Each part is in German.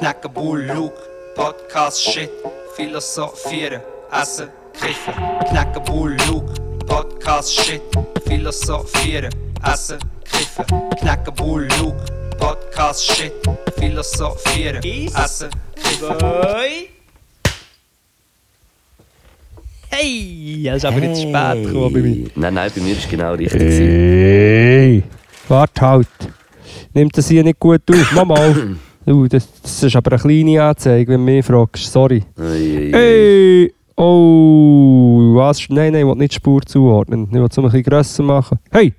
knacken Bull, Luke, Podcast, Shit, philosophieren, essen, kiffen. Knacken Bull, Luke, Podcast, Shit, philosophieren, essen, kiffen. Knacken Bull, Luke, Podcast, Shit, philosophieren, essen, kiffen. Hey, er ist aber jetzt spät gekommen bei mir. Nein, nein, bei mir ist genau richtig. Hey, warte halt. Nimmt das hier nicht gut auf? Mach Du, das, das ist aber eine kleine Anzeige, wenn du mich fragst. Sorry. Ei, ei, ei. Hey! Oh, was? Nein, nein, ich will nicht die Spur zuordnen. Ich will es ein bisschen grösser machen. Hey!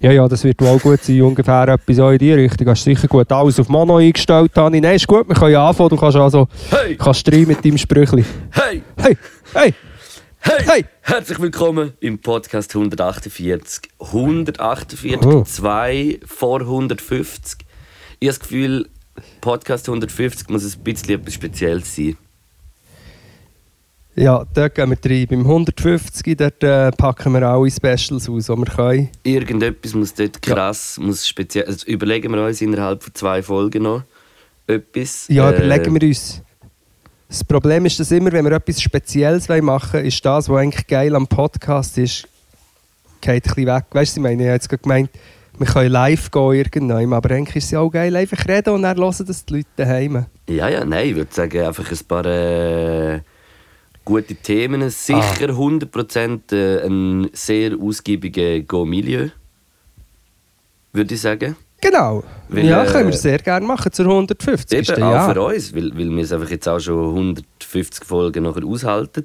Ja, ja, das wird wohl gut sein, ungefähr etwas auch in die Richtung. Hast sicher gut alles auf Mono eingestellt, Dani. Nein, ist gut, wir können ja anfangen. Du kannst also Hey! kannst rein mit deinem Sprüchli. Hey! Hey! Hey! Hey! Hey! Herzlich willkommen im Podcast 148. 148, Oh. 2 vor 150. Ich habe das Gefühl, Podcast 150 muss ein bisschen etwas Spezielles sein. Ja, dort gehen wir rein. Beim 150 dort, äh, packen wir alle Specials aus, die wir können. Irgendetwas muss dort krass, muss speziell. Also überlegen wir uns innerhalb von zwei Folgen noch etwas. Ja, Äh, überlegen wir uns. Das Problem ist, dass immer, wenn wir etwas Spezielles machen wollen, ist das, was eigentlich geil am Podcast ist, geht ein bisschen weg. Weißt du, ich meine, ich habe jetzt gerade gemeint, wir können live gehen irgendwann, aber eigentlich ist es ja auch geil, einfach reden und dann hören das die Leute daheim. Ja, ja, nein, ich würde sagen, einfach ein paar äh, gute Themen. Sicher 100% äh, ein sehr ausgiebiger Go-Milieu. Würde ich sagen. Genau. Weil, ja, äh, können wir sehr gerne machen zur 150. Eben, auch für uns, weil, weil wir es einfach jetzt auch schon 150 Folgen nachher aushalten.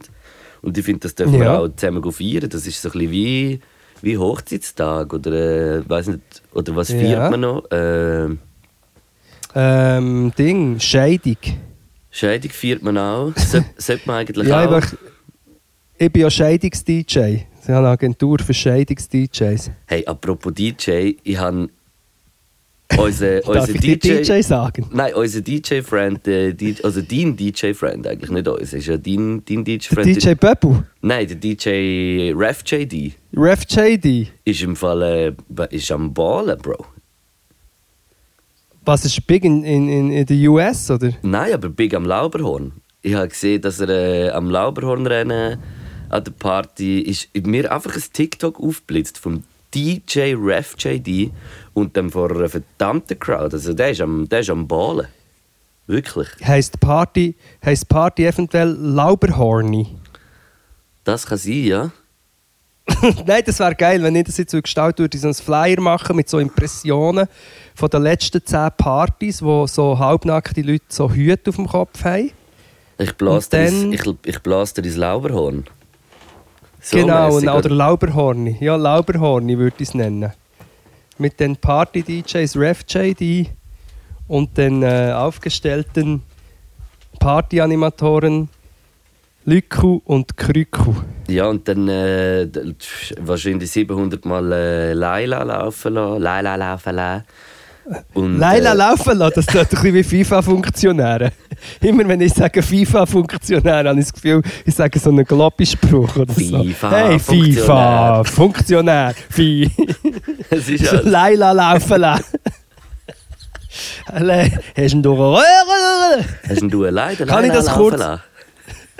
Und ich finde, das dürfen wir Ja. auch zusammen feiern. Das ist so ein bisschen wie, wie Hochzeitstag oder, äh, weiss nicht, oder was Ja. feiert man noch? Äh, Ähm, Ding, Scheidung. Scheidung feiert man auch. Soll- Sollte man eigentlich Ja, auch. ich, bin- ich bin ja Scheidungs-DJ. Ich habe eine Agentur für Scheidungs-DJs. Hey, apropos DJ, ich habe unser ich dir DJ, DJ sagen? Nein, unser DJ-Friend, äh, also dein DJ-Friend eigentlich, nicht uns, ist ja dein, dein DJ-Friend. DJ Böbel, Nein, der DJ Ref JD Ref JD. ist im Fall äh, ist am Ballen, Bro. Was ist big in, in, in, in den US, oder? Nein, aber big am Lauberhorn. Ich habe gesehen, dass er äh, am Lauberhornrennen an der Party ist. Mir einfach ein TikTok aufblitzt vom DJ Ref JD und dann vor einer verdammten Crowd. Also der ist am, der ist am Ballen. Wirklich. Heißt Party, heisst Party eventuell Lauberhorny? Das kann sein, ja. Nein, das wäre geil, wenn ich das jetzt so gestaltet würde, so einen Flyer machen mit so Impressionen von den letzten 10 Partys, wo so halbnackte Leute so Hüte auf dem Kopf haben. Ich blase dir, dann- ins- ich, ich blas dir ins Lauberhorn. So genau, oder Lauberhorny. Ja, Lauberhorny würde ich es nennen. Mit den Party-DJs Ref JD und den äh, aufgestellten Party-Animatoren Lyku und Kryku. Ja, und dann äh, wahrscheinlich 700 Mal äh, Laila laufen lassen. Laila laufen lassen. Und, Leila äh, laufen lassen, das tut ein bisschen wie FIFA-Funktionäre. Immer wenn ich sage FIFA-Funktionär, habe ich das Gefühl, ich sage so einen Globby-Spruch oder so. FIFA, Hey, FIFA, Funktionär, Fi. Leila laufen lassen. Alle, Hast du einen Röhre? hast du alleine Kann Laila ich das kurz- lassen?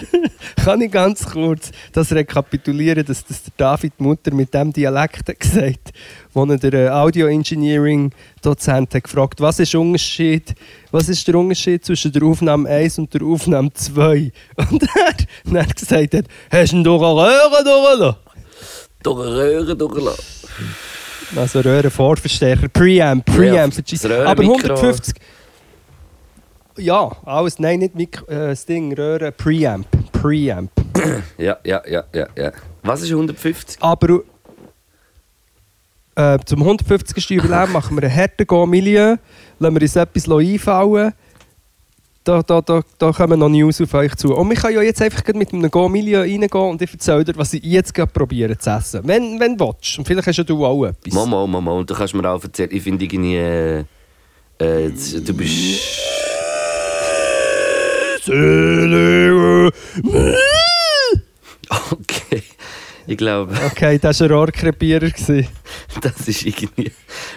Kann ich ganz kurz das rekapitulieren, dass das der David Mutter mit dem Dialekt hat gesagt wo er der äh, Audio Engineering Dozent hat gefragt, was ist, Unterschied, was ist der Unterschied zwischen der Aufnahme 1 und der Aufnahme 2? Und er, und er gesagt hat, hast du durch eine Röhre durchgelassen? Durch eine Röhre durchlassen. Also Röhrenvorverstärker, Preamp, Preamp. Ja. Aber 150. Ja, alles, nein, nicht Mikro, äh, das Ding, Röhren, Preamp, Preamp. Ja, ja, ja, ja, ja. Was ist 150? Aber äh, zum 150. Jubiläum machen wir einen harten Go-Milieu, lassen wir uns etwas einfallen. Da, da, da, da kommen noch News auf euch zu. Und wir können ja jetzt einfach mit einem Go-Milieu reingehen und ich erzähle dir, was ich jetzt gerade probiere zu essen. Wenn, wenn du willst. Und vielleicht hast ja du auch etwas. Mama, Mama, und du kannst mir auch erzählen, ich finde irgendwie. Äh, äh, du bist. Okay. Ich glaube, Okay, das war ein Rohrkrepierer. das ist irgendwie.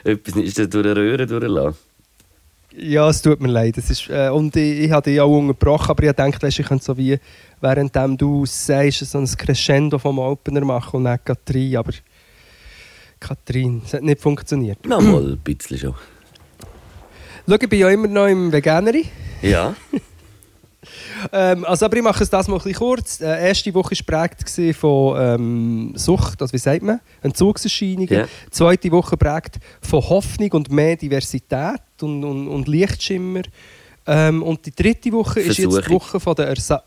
Etwas ist das durch eine Röhre durchlassen. Ja, es tut mir leid. Es ist, äh, und ich, ich habe dich auch unterbrochen, aber ich dachte, weißt, ich könnte so wie, währenddem du sagst, so ein Crescendo vom Opener machen und nicht Katrin. Aber Katrin, es hat nicht funktioniert. Noch mal ein bisschen schon. Schau, ich bin ja immer noch im Veganery. Ja. Ähm, also, aber ich mache es das mal ein bisschen kurz. Die erste Woche war geprägt von ähm, Sucht, also wie sagt man, Entzugserscheinungen. Ja. Die zweite Woche prägt von Hoffnung und mehr Diversität und, und, und Lichtschimmer. Ähm, und die dritte Woche ist jetzt die Versuchung. Woche von der Ersa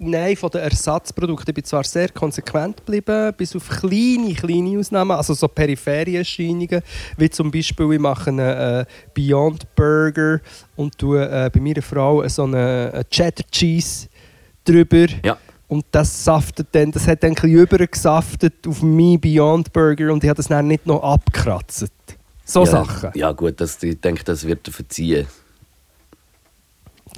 Nein, von den Ersatzprodukten. Ich bin zwar sehr konsequent geblieben, bis auf kleine, kleine Ausnahmen, also so periphere Erscheinungen, wie zum Beispiel, ich mache einen äh, Beyond Burger und tue äh, bei meiner Frau so einen äh, Cheddar Cheese drüber. Ja. Und das saftet dann, das hat dann ein bisschen übergesaftet auf meinen Beyond Burger und ich habe das dann nicht noch abgekratzt. So ja, Sachen. Ja, gut, das, ich denke, das wird er verziehen.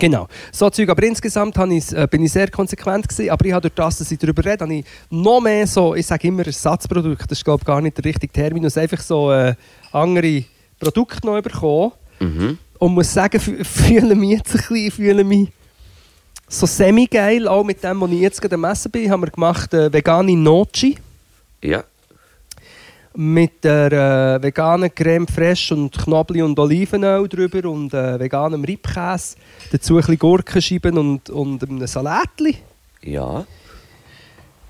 Genau. So Zeug. Aber insgesamt ich, äh, bin ich sehr konsequent gewesen. Aber ich habe durch das, dass ich darüber rede, habe ich noch mehr so, ich sage immer Ersatzprodukt, das ist glaube gar nicht der richtige Terminus, einfach so äh, andere Produkte noch bekommen. Mhm. Und muss sagen, fü- fühle mich jetzt ein bisschen, fühle mich so semi-geil, auch mit dem, was ich jetzt gerade am Essen bin, haben wir gemacht äh, vegane Noci Ja. Mit der äh, veganen Creme fraiche und Knoblauch und Olivenöl drüber und äh, veganem Reibkäse. Dazu ein bisschen Gurkenscheiben und, und einem Salatli. Ja.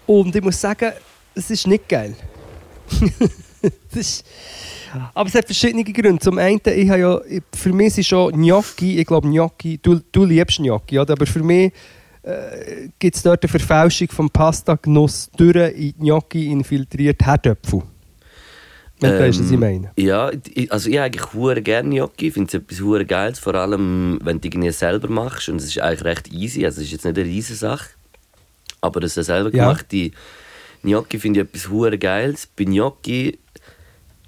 Und ich muss sagen, es ist nicht geil. ist, aber es hat verschiedene Gründe. Zum einen, ich habe ja, für mich ist schon Gnocchi, ich glaube Gnocchi, du, du liebst Gnocchi, oder? aber für mich äh, gibt es dort eine Verfälschung vom Pasta-Genuss durch in Gnocchi infiltriert Herdöpfel. Wenn du weißt, was ich Ähm, meine. Ja, ich, also ich eigentlich hure gerne Gnocchi. Ich finde es etwas hure Geiles, vor allem wenn du irgendwie selber machst. Und es ist eigentlich recht easy, also es ist jetzt nicht eine riesige Sache. Aber das selber Ja. gemachte Gnocchi finde ich etwas hure Geiles. Bei Gnocchi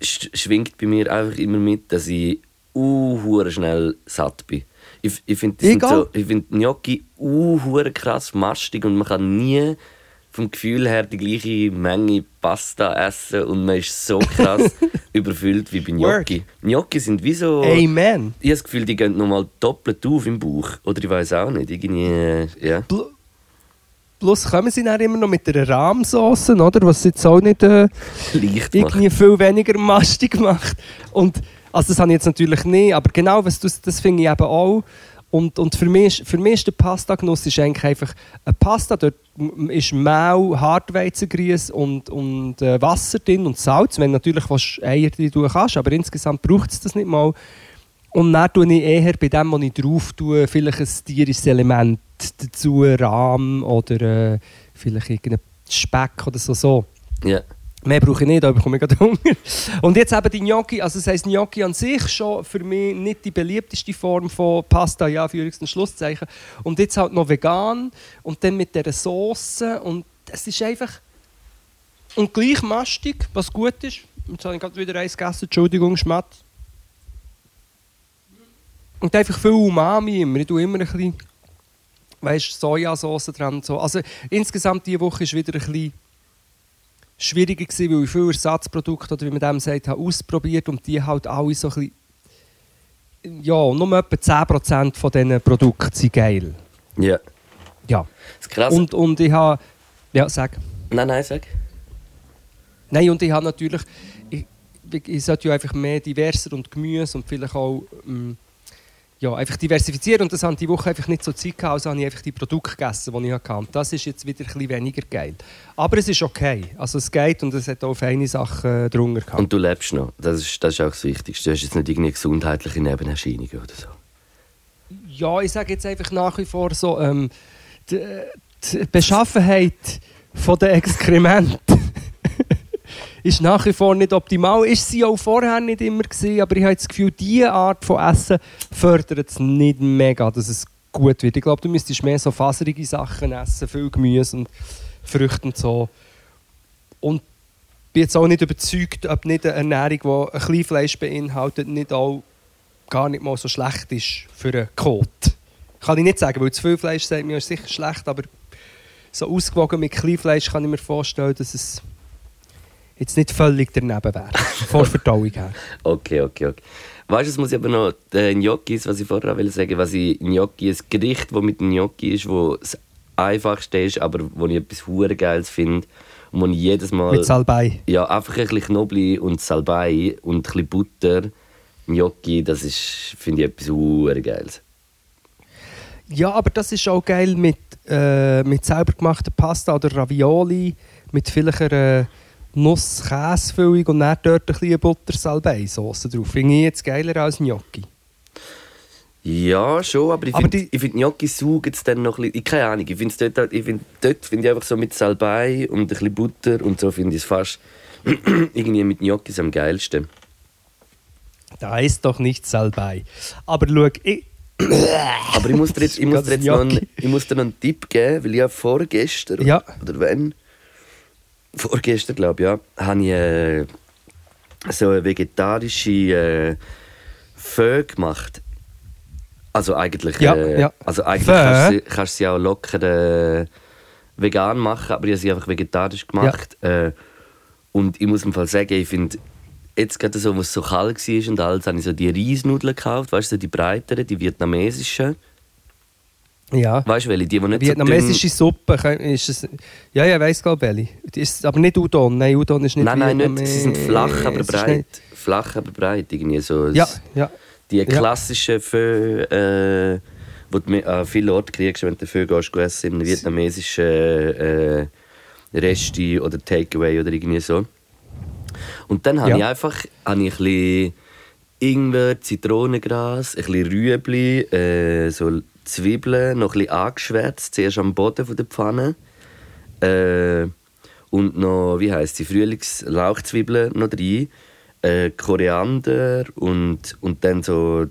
sch schwingt bei mir einfach immer mit, dass ich uh, schnell satt bin. Ich, ich finde so, ich find Gnocchi uh, krass mastig und man kann nie vom Gefühl her die gleiche Menge Pasta essen und man ist so krass überfüllt wie bei Gnocchi. Gnocchi sind wie so... Amen. Ich habe das Gefühl, die gehen nochmal doppelt auf im Bauch. Oder ich weiß auch nicht. Irgendwie, äh. Pl- Plus kommen sie dann immer noch mit einer Rahmsauce, oder? Was jetzt auch nicht äh, Leicht irgendwie machen. viel weniger mastig macht. Und, also das habe ich jetzt natürlich nicht, aber genau was du, das finde ich eben auch. Und, und für, mich, für mich ist der Pasta-Genuss ist eigentlich einfach eine Pasta, dort ist Mehl, Hartweizengrieß und, und äh, Wasser drin und Salz, wenn natürlich was Eier drin tun kannst, aber insgesamt braucht es das nicht mal. Und dann tue ich eher bei dem, was ich drauf tue, vielleicht ein tierisches Element dazu, Rahm oder äh, vielleicht irgendein Speck oder so. so. Ja. Mehr brauche ich nicht, da bekomme ich gerade Hunger. Und jetzt eben die Gnocchi, also das heisst Gnocchi an sich schon für mich nicht die beliebteste Form von Pasta, ja, für und Schlusszeichen. Und jetzt halt noch vegan und dann mit dieser Sauce und es ist einfach und gleich mastig, was gut ist. Jetzt habe ich gerade wieder eins gegessen, Entschuldigung, Schmatt. Und einfach viel Umami immer, ich tue immer ein bisschen, weißt, Sojasauce dran so. Also insgesamt diese Woche ist wieder ein bisschen schwieriger gewesen, weil ich viele Ersatzprodukte, oder wie man dem sagt, habe ausprobiert und die halt alle so ein bisschen, ja, nur etwa 10% von diesen Produkten sind geil. Ja. Ja. Das krass. Und, und ich habe, ja, sag. Nein, nein, sag. Nein, und ich habe natürlich, ich, ich, ich sollte ja einfach mehr diverser und Gemüse und vielleicht auch ähm, ja, einfach diversifizieren und das habe ich die Woche einfach nicht so Zeit gehabt, also habe ich einfach die Produkte gegessen, die ich hatte. Und das ist jetzt wieder ein bisschen weniger geil. Aber es ist okay, also es geht und es hat auch feine Sachen äh, drunter gehabt. Und du lebst noch. Das ist, das ist auch das Wichtigste. Du hast jetzt nicht irgendwie gesundheitliche Nebenerscheinungen oder so. Ja, ich sage jetzt einfach nach wie vor so, ähm, die, die Beschaffenheit von der Exkrementen ist nach wie vor nicht optimal. Ist sie auch vorher nicht immer gewesen, aber ich habe das Gefühl, diese Art von Essen fördert es nicht mega, dass es gut wird. Ich glaube, du müsstest mehr so faserige Sachen essen, viel Gemüse und Früchte und so. Und bin jetzt auch nicht überzeugt, ob nicht eine Ernährung, die ein Kleinfleisch beinhaltet, nicht auch gar nicht mal so schlecht ist für einen Kot. Kann ich nicht sagen, weil zu viel Fleisch sagt mir ist sicher schlecht, aber so ausgewogen mit Kleinfleisch kann ich mir vorstellen, dass es jetzt nicht völlig daneben wäre, vor Verdauung her. Okay, okay, okay. Weißt du, es muss ich aber noch äh, Gnocchis, was ich vorher will sagen, was ich Gnocchi, ein Gericht, das mit Gnocchi ist, wo das einfachste ist, aber wo ich etwas hure geiles finde und wo ich jedes Mal Mit Salbei. ja einfach ein bisschen Knoblauch und Salbei und ein bisschen Butter Gnocchi, das ist finde ich etwas hure geiles. Ja, aber das ist auch geil mit, äh, mit selber gemachter Pasta oder Ravioli, mit vielleicht einer Nuss-Käsefüllung und dann dort ein bisschen Butter-Salbei-Sauce drauf. Finde ich jetzt geiler als Gnocchi. Ja, schon, aber ich finde find Gnocchi saugen es dann noch ein bisschen. Ich keine Ahnung, ich finde dort, halt- ich find, dort finde ich einfach so mit Salbei und ein bisschen Butter und so finde ich es fast irgendwie mit Gnocchis am geilsten. Da ist doch nicht Salbei. Aber schau, ich, Aber ich muss dir jetzt, ich muss dir jetzt noch, einen, ich muss dir noch einen Tipp geben, weil ich habe vorgestern, Ja. oder wenn, vorgestern glaube ich, ja, habe ich äh, so eine vegetarische äh, Fö gemacht. Also eigentlich, Ja, äh, ja. Also eigentlich kannst du, sie- kannst du sie auch locker äh, vegan machen, aber ich habe sie einfach vegetarisch gemacht. Äh, und ich muss im Fall sagen, ich finde, jetzt gerade so, was so kalt war und alles, habe ich so die Reisnudeln gekauft, weißt du, so die breiteren, die vietnamesischen. Ja. Weißt du, welche? Die, die nicht Vietnamesische Suppe kann- ist es. Ja, ja, ich weiss glaube welche. Ist aber nicht Udon. Nein, Udon ist so nicht. Nein, nein, nicht. Sie sind flach, aber Es breit. Flach, aber breit. Irgendwie so. Ja, ja. Die Ja. klassischen Fö, äh, die du an vielen Orten kriegst, wenn du Fö gehst, essen, in einem vietnamesischen äh, Resti oder Takeaway oder irgendwie so. Und dann habe Ja. ich einfach habe ich ein bisschen Ingwer, Zitronengras, ein bisschen Rüebli, äh, so Zwiebeln, noch ein bisschen angeschwärzt, zuerst am Boden von der Pfanne. Äh, und noch, wie heisst die, Frühlingslauchzwiebeln noch rein. Äh, Koriander und, und dann so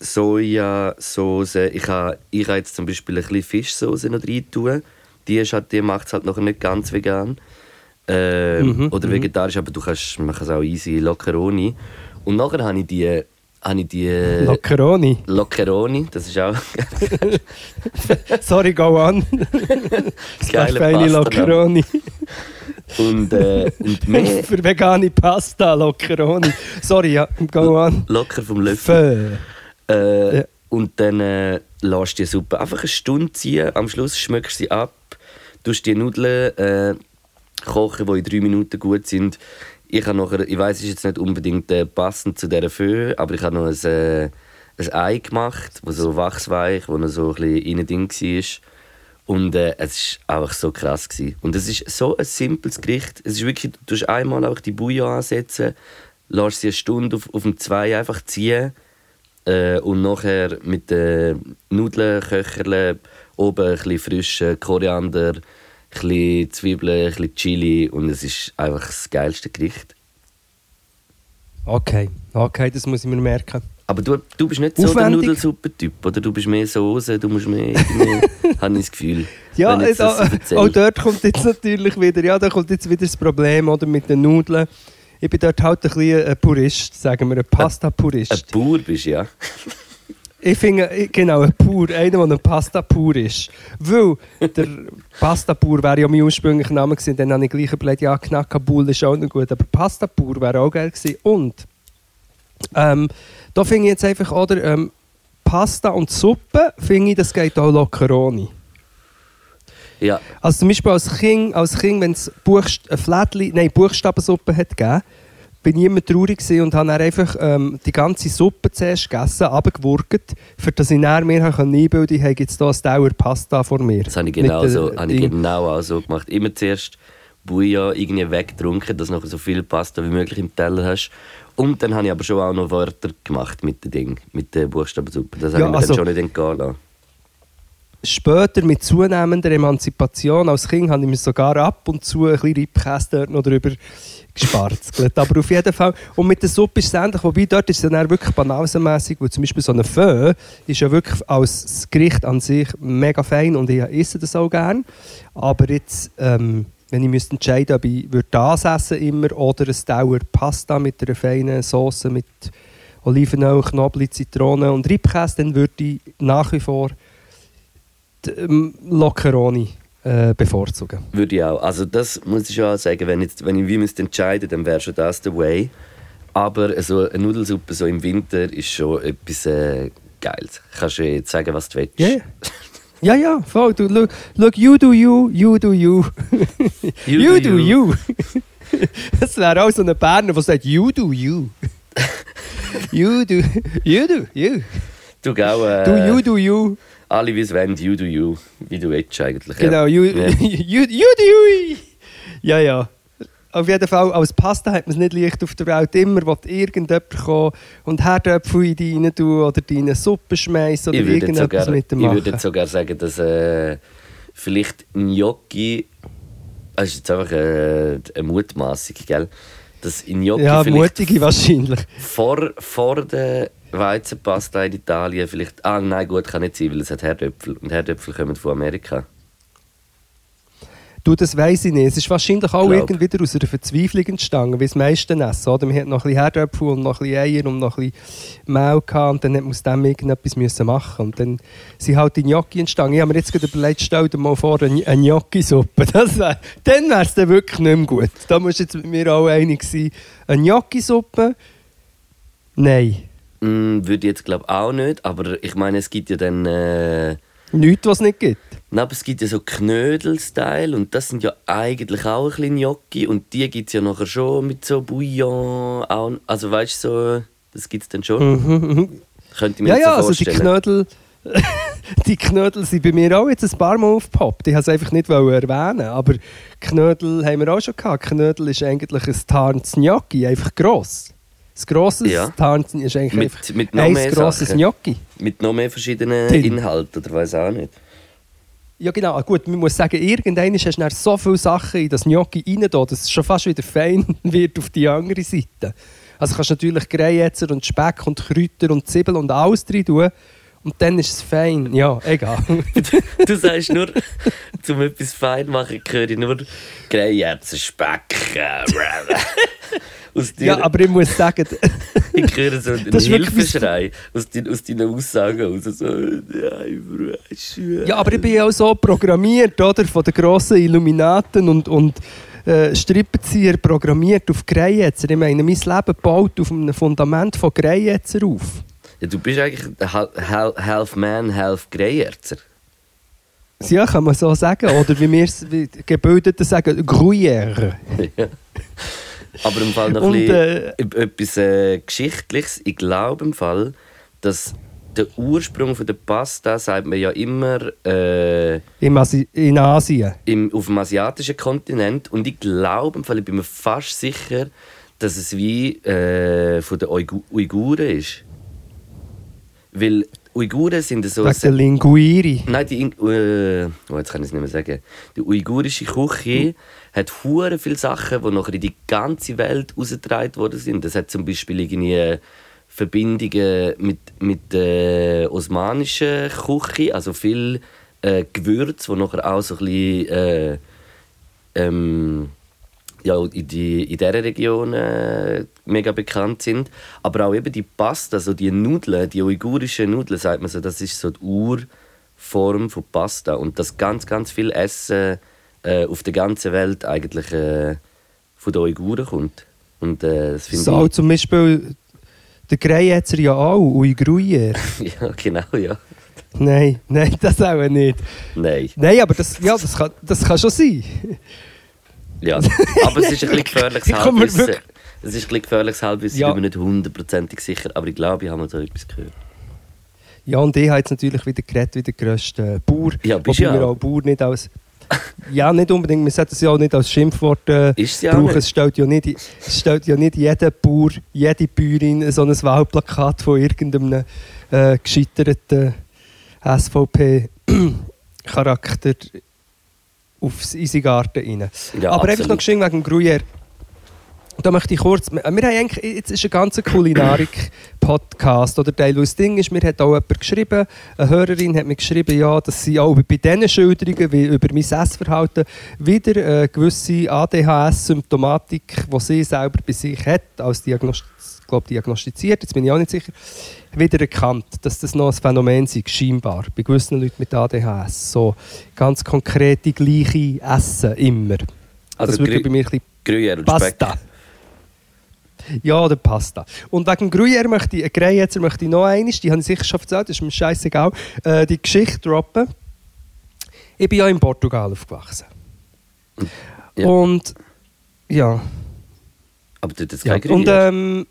Sojasauce. Ich habe ich ha jetzt zum Beispiel ein bisschen Fischsauce noch rein tun. Die, ist halt, die macht es halt noch nicht ganz vegan. Äh, Mhm, oder vegetarisch, aber du kannst, man kann es auch easy locker ohne. Und nachher habe ich die, habe ich die Lockeroni. Lockeroni, das ist auch Sorry, go on. geile feine Pasta. Lockeroni. Und, äh, und mehr Für vegane Pasta, Lockeroni. Sorry, ja, go on. locker vom Löffel. Äh, Ja. Und dann äh, lässt die Suppe einfach eine Stunde ziehen. Am Schluss schmeckst du sie ab. Tust die Nudeln äh, kochen, die in drei Minuten gut sind. Ich habe nachher, ich weiß, es ist jetzt nicht unbedingt äh, passend zu dieser Fö, aber ich habe noch ein, äh, ein Ei gemacht, das so wachsweich, wo noch so ein bisschen innen drin war. Und äh, es war einfach so krass. Gewesen. Und es ist so ein simples Gericht. Es ist wirklich, du tust einmal einfach die Bouillon ansetzen, lässt sie eine Stunde auf, auf dem Zwei einfach ziehen äh, und nachher mit den Nudeln köcherle oben ein bisschen frischen Koriander, bisschen Zwiebeln, ein bisschen Chili und es ist einfach das geilste Gericht. Okay, okay, das muss ich mir merken. Aber du, du bist nicht so der. Nudelsuppe-Typ, oder? Du bist mehr Soße, du musst mehr... irgendwie- habe ich das Gefühl. Ja, jetzt das erzähle. auch dort kommt jetzt natürlich wieder, ja, da kommt jetzt wieder das Problem oder, mit den Nudeln. Ich bin dort halt ein bisschen ein Purist, sagen wir, ein Ein Pasta-Purist. Bauer bist du, ja. Ich finde, genau, ein Pur, einer, der ein Pasta-Pur ist. Weil der Pasta-Pur wäre ja mein ursprünglicher Name gewesen, dann habe ich gleich überlegt, ja, Knackabul ist auch noch gut, aber Pasta-Pur wäre auch geil gewesen. Und ähm, da finde ich jetzt einfach, oder, ähm, Pasta und Suppe, finde ich, das geht auch locker ohne. Ja, Also zum Beispiel als Kind, als kind wenn es Buchst ein Flättli, nein, Buchstabensuppe hat gegeben, bin ich immer traurig und habe einfach ähm, die ganze Suppe zuerst gegessen, abgewurgt, für dass ich dann mir habe einbilden konnte, ich habe jetzt hier ein Dauer Pasta vor mir. das habe ich genau, so, habe ich genau auch so gemacht. Immer zuerst Bouillon irgendwie weggetrunken, dass du nachher so viel Pasta wie möglich im Teller hast. Und dann habe ich aber schon auch noch Wörter gemacht mit dem Ding, mit der Buchstabensuppe. Das habe Ja, ich mir also- dann schon nicht entgehen lassen. Später mit zunehmender Emanzipation als Kind habe ich mir sogar ab und zu ein bisschen Reibkäse dort noch drüber gesparzelt. Aber auf jeden Fall, und mit der Suppe ist es ähnlich, wobei dort ist es dann wirklich banausenmässig, weil zum Beispiel so eine Fö ist ja wirklich als Gericht an sich mega fein und ich esse das auch gern. Aber jetzt, ähm, wenn ich müsste entscheiden ob ich würde das essen immer oder ein Dauer Pasta mit einer feinen Sauce mit Olivenöl, Knoblauch, Zitrone und Reibkäse, dann würde ich nach wie vor Lockeroni äh, bevorzugen. Würde ich auch. Also das muss ich schon auch sagen, wenn, jetzt, wenn ich wie müsste entscheiden, dann wäre schon das der Way. Aber so eine Nudelsuppe so im Winter ist schon etwas äh, Geiles. Kannst du jetzt sagen, was du willst? Ja, ja. Ja, ja, voll. Du, look, look, you do you, you do you. You You, do do you. you. Das wäre auch so ein Berner, der sagt, you do you. you do, you do you. Du gell, äh, Do you do you. Alle wie es wollen, you do you, wie du willst eigentlich. Genau, you, Ja. you, you do you. Ja, ja. Auf jeden Fall, als Pasta hat man es nicht leicht auf der Welt. Immer will irgendjemand kommen und Herdöpfel in die rein tun oder in eine Suppe schmeißen oder ich würde irgendetwas sogar, mit dem ich machen. würde jetzt sogar sagen, dass äh, vielleicht Gnocchi, das ist jetzt einfach äh, eine Mutmaßung, gell? Dass Gnocchi ja, vielleicht mutige wahrscheinlich. vor, vor der Weizenpasta in Italien vielleicht. Ah, nein, gut, kann nicht sein, weil es hat Herdöpfel. Und Herdöpfel kommen von Amerika. Du, das weiss ich nicht. Es ist wahrscheinlich auch Glaub. irgendwie wieder aus einer Verzweiflung entstanden, wie das meiste essen. Oder? Man hat noch ein bisschen Herdöpfel und noch ein bisschen Eier und noch ein bisschen Mehl gehabt und dann hat man aus dem irgendetwas müssen machen Und dann sind halt die Gnocchi entstanden. Ich habe mir jetzt gerade überlegt, stell dir mal vor, eine eine Gnocchi-Suppe. Wär, dann wäre es dann wirklich nicht mehr gut. Da musst du jetzt mit mir auch einig sein. Eine Gnocchi-Suppe? Nein. Mm, würde ich jetzt glaube auch nicht, aber ich meine, es gibt ja dann. Äh, Nichts, was es nicht gibt. Nein, aber es gibt ja so Knödel-Style und das sind ja eigentlich auch ein bisschen Gnocchi und die gibt es ja nachher schon mit so Bouillon. Auch, also weißt du, so, das gibt es dann schon. Mhm. Könnte ich mir Ja, jetzt ja, so also die vorstellen. Knödel, die Knödel sind bei mir auch jetzt ein paar Mal aufgepoppt. Ich wollte es einfach nicht erwähnen, aber Knödel haben wir auch schon gehabt. Knödel ist eigentlich ein Tarns Gnocchi, einfach gross. Das grosse Ja. Tarns ist eigentlich Mit- einfach mit noch ein mehr grosses Sachen. Gnocchi. Mit noch mehr verschiedenen Drin. Inhalten oder weiß auch nicht. Ja genau, Ah, gut, man muss sagen, irgendwann hast du so viele Sachen in das Gnocchi rein, da, dass es schon fast wieder fein wird auf die andere Seite. Also kannst du natürlich Greyetzer und Speck und Kräuter und Zwiebeln und alles drin tun und dann ist es fein. Ja, egal. Du sagst nur, zum etwas fein machen, höre ich nur Greyerzen, Speck. aus dir, ja, aber ich muss sagen, ich höre so einen Hilfeschrei aus, dein, aus deinen Aussagen raus. So, nein, Ja, aber ich bin ja auch so programmiert, oder? Von den grossen Illuminaten und, und äh, Strippenzieher programmiert auf Greyetzer. Ich meine, mein Leben baut auf einem Fundament von Greyetzer auf. Ja, du bist eigentlich Half Man, Half Greyerzer. Ja, kann man so sagen. Oder wie wir es Gebildeten sagen, Gruyère. Ja. Aber im Fall noch Und, ein äh, etwas äh, Geschichtliches. Ich glaube im Fall, dass der Ursprung von der Pasta, sagt man ja immer, äh, Im Asi in Asien. im, auf dem asiatischen Kontinent. Und ich glaube im Fall, ich bin mir fast sicher, dass es wie äh, von den Uigu Uiguren ist. Weil Uiguren sind so... Wegen der Linguiri. Nein, die, In- äh, oh, jetzt kann ich es nicht mehr sagen. Die uigurische Küche hat hure viele Sachen, die nachher in die ganze Welt ausgetragen worden sind. Das hat zum Beispiel irgendwie Verbindungen mit, mit der osmanischen Küche, also viel äh, Gewürz, die nachher auch so ein bisschen äh, ähm, ja, in, die, in dieser Region äh, mega bekannt sind. Aber auch eben die Pasta, so die Nudeln, die uigurischen Nudeln, sagt man so, das ist so die Urform von Pasta. Und das ganz, ganz viel Essen äh, auf der ganzen Welt eigentlich äh, von den Uiguren kommt. Und äh, das finde So zum Beispiel der Greyetzer ja auch, Ui Gruyère. ich... ja, genau, ja. Nein, nein, das auch nicht. Nein. Nein, aber das, ja, das, kann, das kann schon sein. Ja. Aber es ist ein bisschen gefährliches Ich Halbwissen. Es ist ein bisschen gefährliches Halbwissen, Ja. ich bin mir nicht hundertprozentig sicher. Aber ich glaube, ich habe mal so etwas gehört. Ja, und ich habe jetzt natürlich wieder geredet wie der grösste Bauer. Ja, bist ja wir auch Bauer nicht als... Ja, nicht unbedingt. Wir sollten es ja auch nicht als Schimpfwort äh, Ist sie auch brauchen. nicht. Es stellt, ja nicht, es stellt ja nicht jeder Bauer, jede Bäuerin so ein Wahlplakat von irgendeinem äh, gescheiterten SVP-Charakter aufs Easygarten rein. Ja, Aber einfach absolut. noch geschwind wegen dem Gruyère. Da möchte ich kurz. Wir haben eigentlich, jetzt ist ein ganzer Kulinarik-Podcast. Oder Teil, das Ding ist, mir hat auch jemand geschrieben, eine Hörerin hat mir geschrieben, ja, dass sie auch bei diesen Schilderungen wie über mein Essverhalten wieder eine gewisse ADHS-Symptomatik, die sie selber bei sich hat, als Diagnost glaub, diagnostiziert, jetzt bin ich auch nicht sicher, wieder erkannt, dass das noch ein Phänomen ist, scheinbar, bei gewissen Leuten mit ADHS. So ganz konkrete, gleiche Essen immer. Also das würde bei mir ein bisschen Gruyère und Speck. Ja, oder Pasta. Und wegen Gruyère möchte ich, äh, Gruyère möchte ich noch eines, die habe ich sicher schon erzählt, das ist mir scheißegal, äh, die Geschichte droppen. Ich bin ja in Portugal aufgewachsen. Ja. Und ja, Aber dort ist ja. kein und Gruyère. ähm,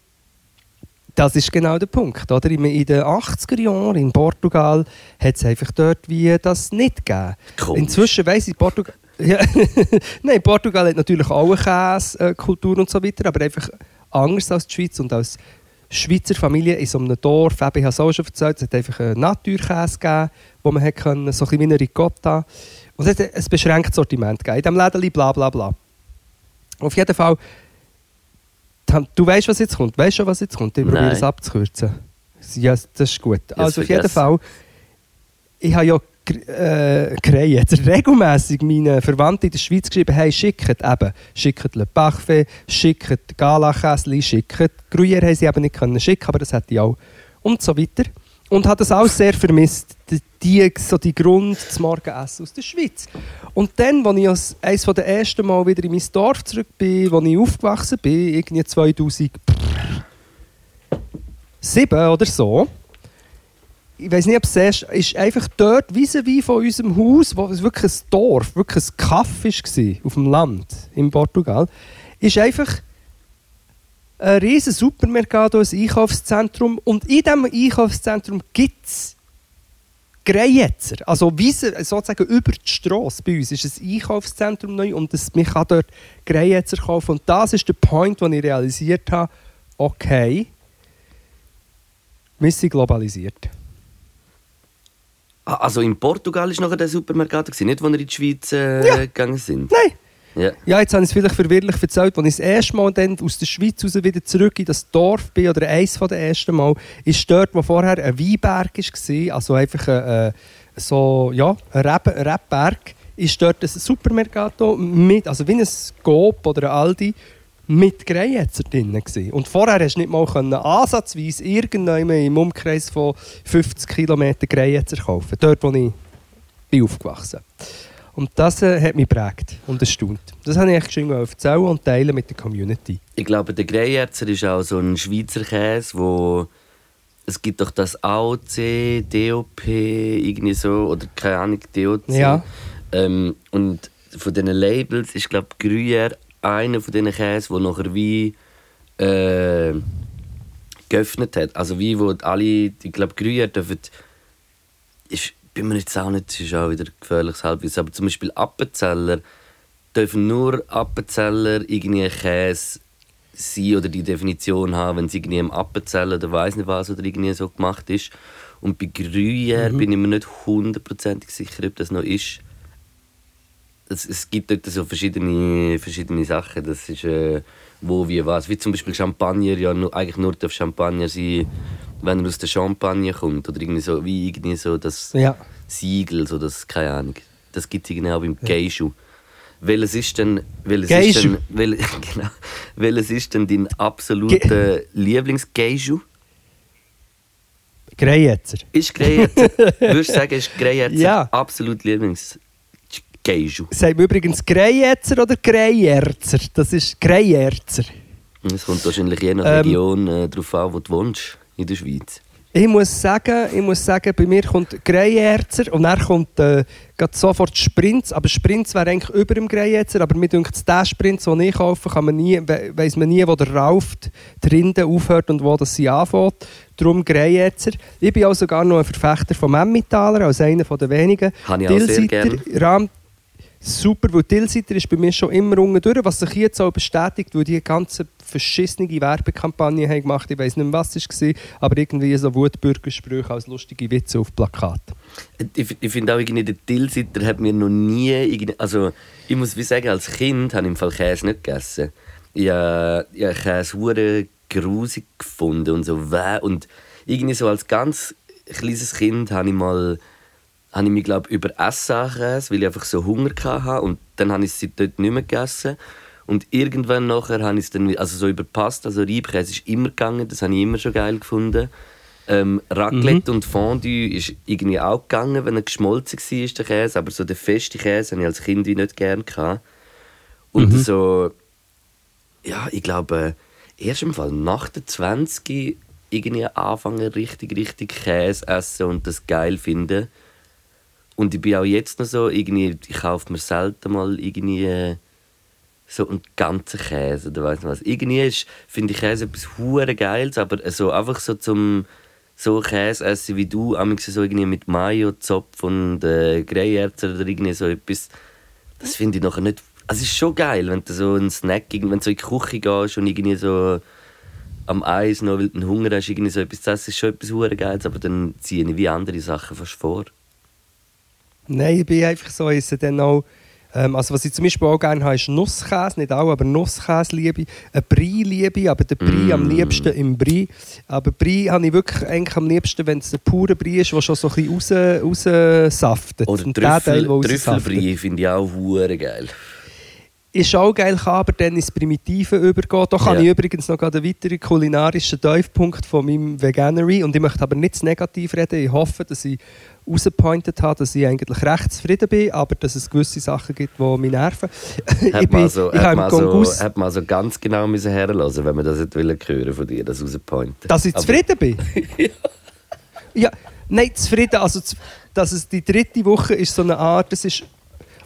das ist genau der Punkt. Oder? In in den 80er Jahren in Portugal hat es einfach dort wie das nicht gegeben. Komisch. Inzwischen weiss ich, Portugal. Ja, Nein, Portugal hat natürlich auch eine Käsekultur und so weiter, aber einfach anders als die Schweiz und als Schweizer Familie in so einem Dorf, eben, ich habe es auch schon erzählt, es hat einfach einen Naturkäse gegeben, wo man hat können, so ein bisschen wie eine Ricotta. Und es hat ein beschränktes Sortiment gegeben, in diesem Lädeli bla bla bla. Auf jeden Fall, du weißt, was jetzt kommt, weißt schon, was jetzt kommt? Ich probiere es abzukürzen. Ja, das ist gut. Also auf jeden. Fall, ich habe ja äh, Kreie, jetzt regelmässig meinen Verwandten in der Schweiz geschrieben, hey, schickt eben, schickt Le Parfait, schickt Galakäsli, schickt Gruyère haben sie eben nicht können schicken, aber das hätte ich auch. Und so weiter. Und habe das auch sehr vermisst, die, so die Grund zum Morgenessen aus der Schweiz. Und dann, als ich eines der ersten Mal wieder in mein Dorf zurück bin, wo ich aufgewachsen bin, irgendwie 2007 oder so, ich weiß nicht, ob es erst, ist einfach dort vis-à-vis von unserem Haus, wo es wirklich ein Dorf, wirklich ein Kaff war, auf dem Land in Portugal, ist einfach ein riesen Supermercado, ein Einkaufszentrum. Und in diesem Einkaufszentrum gibt es Grejetzer, also sozusagen über die Straße bei uns ist ein Einkaufszentrum neu und das, man kann dort Grejetzer kaufen. Und das ist der Point, wo ich realisiert habe, okay, wir sind globalisiert. Ah, Also in Portugal war nachher der Supermercado, nicht wo wir in die Schweiz äh, Ja. gegangen sind. Nein! Ja. Ja, jetzt habe ich es vielleicht verwirrlich erzählt, als ich das erste Mal dann aus der Schweiz raus wieder zurück in das Dorf bin, oder eins von den ersten Mal, ist dort, wo vorher ein Weinberg war, also einfach ein, äh, so, ja, ein Reb, Rebberg, ist dort ein Supermercato mit, also wie ein Coop oder ein Aldi, mit Grejetzer drin gewesen. Und vorher hast du nicht mal können, ansatzweise irgendwann im Umkreis von 50 Kilometern Grejetzer kaufen. Dort, wo ich bin aufgewachsen Und das äh, hat mich geprägt und erstaunt. Das habe ich echt schön erzählen und teilen mit der Community. Ich glaube, der Greyerzer ist auch so ein Schweizer Käse, wo es gibt doch das AOC, DOP, irgendwie so, oder keine Ahnung, DOC. Ja. Ähm, und von diesen Labels ist, glaube ich, Gruyère einer von diesen Käse, der nachher wie äh, geöffnet hat. Also wie, wo alle, ich glaube, Gruyère dürfen, ist, bin mir jetzt auch nicht, das ist auch wieder gefährliches Halbwissen, aber zum Beispiel Appenzeller dürfen nur Appenzeller irgendwie Käse sein oder die Definition haben, wenn es irgendwie im Appenzeller oder weiß nicht was oder irgendwie so gemacht ist. Und bei Gruyère bin ich mir nicht hundertprozentig sicher, ob das noch ist. Es, es gibt dort so verschiedene, verschiedene Sachen. Das ist äh, wo, wie, was. Wie zum Beispiel Champagner, ja nur, eigentlich nur darf Champagner sein, wenn er aus der Champagne kommt. Oder irgendwie so, wie irgendwie so das Ja. Siegel, so das, keine Ahnung. Das gibt es irgendwie auch beim Geishu. Welches ist denn, welches ist denn, wel, genau, welches ist denn dein absoluter Lieblingsgeishu? Grejetzer. Ist Greyerzer, würdest du sagen, ist Greyerzer Ja. absolut Lieblingsgeishu? Sagt man übrigens Grejetzer oder Grejerzer? Das ist Grejerzer. Es kommt wahrscheinlich je nach Ähm. Region äh, darauf an, wo du wohnst in der Schweiz. Ich muss sagen, ich muss sagen bei mir kommt Grejerzer und dann kommt äh, sofort Sprints. Aber Sprints wäre eigentlich über dem Grejerzer. Aber mir denkt, der Sprint, den ich kaufe, kann man nie, we weiss man nie, wo der Rauf drinnen aufhört und wo das sie anfängt. Darum Grejerzer. Ich bin auch sogar noch ein Verfechter von Emmentaler, als einer der wenigen. Habe ich auch sehr Rahm, Super, weil Tilsiter ist bei mir schon immer unten durch, was sich jetzt auch bestätigt, weil die ganze verschissene Werbekampagne haben gemacht Ich weiß nicht mehr, was es war, aber irgendwie so Wutbürgersprüche als lustige Witze auf Plakat. Ich, ich finde auch, irgendwie, der Tilsiter hat mir noch nie. Also, ich muss wie sagen, als Kind habe ich im Fall Käse nicht gegessen. Ich habe ich habe Käse hure grusig gefunden und so. Und irgendwie so als ganz kleines Kind habe ich mal habe ich mich glaub, überessen an Käse, weil ich einfach so Hunger hatte. Und dann habe ich es dort nicht mehr gegessen. Und irgendwann nachher habe ich es dann, also so über Pasta, also Reibkäse ist immer gegangen, das habe ich immer schon geil gefunden. Ähm, Raclette und Fondue ist irgendwie auch gegangen, wenn er geschmolzen war, der Käse. Aber so den festen Käse habe ich als Kind wie nicht gerne gehabt. Und so, ja, ich glaube, erst im Fall nach der 20 irgendwie anfangen, richtig, richtig Käse essen und das geil finden. Und ich bin auch jetzt noch so, irgendwie, ich kaufe mir selten mal irgendwie äh, so einen ganzen Käse oder nicht was. Irgendwie ist, finde ich Käse etwas hure Geiles, aber so einfach so zum so Käse essen wie du, so irgendwie mit Mayo, Zopf und äh, Greyerzen oder irgendwie so etwas, das finde ich nachher nicht... Also es ist schon geil, wenn du so einen Snack, wenn du so in die Küche gehst und irgendwie so am Eis noch, weil du Hunger hast, irgendwie so etwas zu essen, ist schon etwas hure Geiles, aber dann ziehe ich wie andere Sachen fast vor. Nein, ich bin einfach so, ich dann auch, ähm, also was ich zum Beispiel auch gerne habe, ist Nusskäse, nicht auch, aber Nusskäse liebe ich, ein Brie liebe ich, aber der Brie Mm. am liebsten im Brie. Aber Brie habe ich wirklich eigentlich am liebsten, wenn es ein purer Brie ist, der schon so ein bisschen raus, raussaftet. Oder Und Teil, Trüffel. Trüffelbrie finde ich auch geil. Ist auch geil, kann aber dann ins Primitive übergehen. Da kann Ja. ich übrigens noch einen weiteren kulinarischen Tiefpunkt von meinem Veganery und ich möchte aber nicht zu negativ reden. Ich hoffe, dass ich rausgepointet habe, dass ich eigentlich recht zufrieden bin, aber dass es gewisse Sachen gibt, die mich nerven. ich Hat man, so, ich hat, habe man so, Kongus, hat man so ganz genau müssen herlassen, wenn man das nicht hören von dir, das rauspointen. dass ich Aber- zufrieden bin. ja. nein, zufrieden. Also, dass es die dritte Woche ist so eine Art, das ist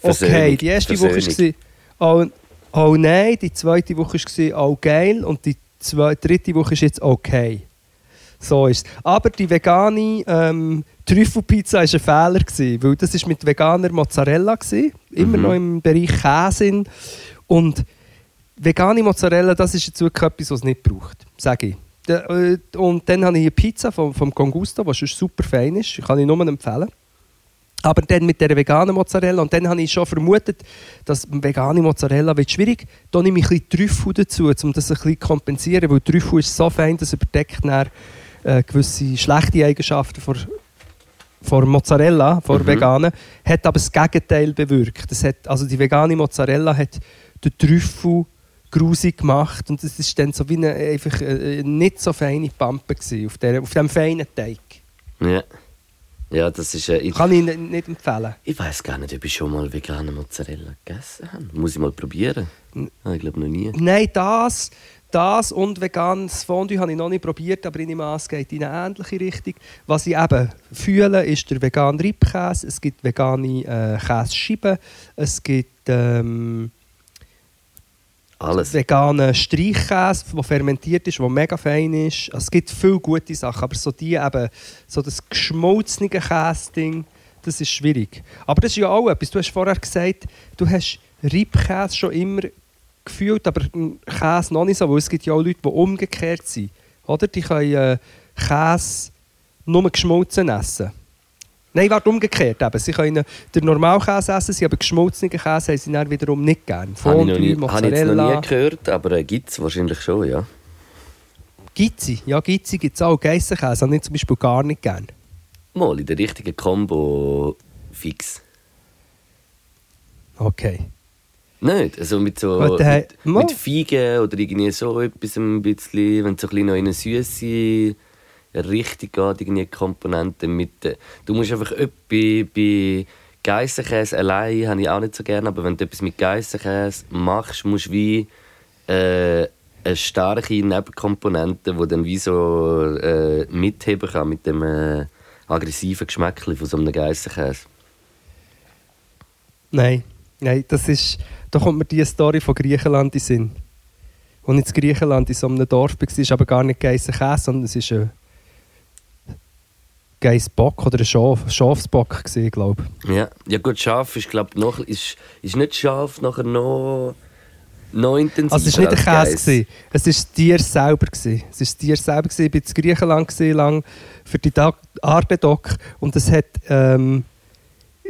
okay. Versöhnung. Die erste Versöhnung. Woche war oh, oh nein, die zweite Woche war oh geil und die zwei, dritte Woche ist jetzt okay. So ist. Aber die vegane ähm, Trüffelpizza war ein Fehler, gewesen, weil das ist mit veganer Mozzarella, gewesen, immer Mhm. noch im Bereich Käse. Und vegane Mozzarella, das ist jetzt wirklich etwas, was es nicht braucht, sage ich. Äh, Und dann habe ich eine Pizza vom, vom Congusto, die super fein ist, kann ich nur empfehlen. Aber dann mit der veganen Mozzarella. Und dann habe ich schon vermutet, dass vegane Mozzarella wird schwierig. Da nehme ich ein bisschen Trüffel dazu, um das ein bisschen zu kompensieren. Weil Trüffel ist so fein, dass überdeckt dann, äh, gewisse schlechte Eigenschaften von, von Mozzarella, von Mhm. veganen, hat aber das Gegenteil bewirkt. Das hat, also die vegane Mozzarella hat den Trüffel grusig gemacht und es ist dann so wie eine einfach äh, nicht so feine Pampe auf, der, auf dem feinen Teig. Ja. Ja, das ist. Äh, ich Kann ich n- nicht empfehlen. ich weiß gar nicht, ob ich schon mal vegane Mozzarella gegessen habe. Muss ich mal probieren. Ah, ich glaube noch nie. Nein, das, das und veganes Fondue habe ich noch nicht probiert, aber ich nehme es geht in eine ähnliche Richtung. Was ich eben fühle, ist der vegane Riebkäse, es gibt vegane äh, Käsescheiben, es gibt ähm, Alles. veganen Streichkäse, der fermentiert ist, der mega fein ist. Also es gibt viele gute Sachen, aber so die eben, so das geschmolzene Käse-Ding, das ist schwierig. Aber das ist ja auch etwas, du hast vorher gesagt, du hast Riebkäse schon immer gefühlt, aber Käse noch nicht so, weil es gibt ja auch Leute, die umgekehrt sind. Oder? Die können äh, Käse nur geschmolzen essen. Nein, warte, umgekehrt. Eben. Sie können den Normalkäse essen, sie aber geschmolzenen Käse haben sie dann wiederum nicht gern. Habe ich, noch nie, Fondue, habe ich noch Mozzarella. nie gehört, aber äh, gibt es wahrscheinlich schon, ja. Gizzi, ja Gizzi gibt es auch. Geissenkäse habe ich zum Beispiel gar nicht gern. Mal in der richtigen Kombo fix. Okay. Nicht? Also mit so mit, mit Feigen oder irgendwie so etwas ein bisschen, wenn es so ein bisschen noch in eine süße Richtung geht, irgendwie Komponenten mit. Du musst einfach äh, bei, Geissenkäse allein habe ich auch nicht so gerne, aber wenn du etwas mit Geissenkäse machst, musst du wie äh, eine starke Nebenkomponente, die dann wie so äh, mitheben kann mit dem äh, aggressiven Geschmack von so einem Geissenkäse. Nein, nein, das ist. Da kommt mir die Story von Griechenland in Sinn. Ich in Griechenland in so einem Dorf war, aber gar nicht Geissenkäse, sondern es war ein Geissbock oder ein Schaf, Schafsbock, gewesen, glaube ich. Ja, ja gut, scharf ist glaube noch ist, ist nicht scharf nachher noch noch intensiver. Also es war nicht ein als Käse, gewesen. es war Tier selber. gewesen. Es war Tier selber. gewesen. Ich war in Griechenland gewesen, lang für die Tag- Arte-Doc und es hat ähm,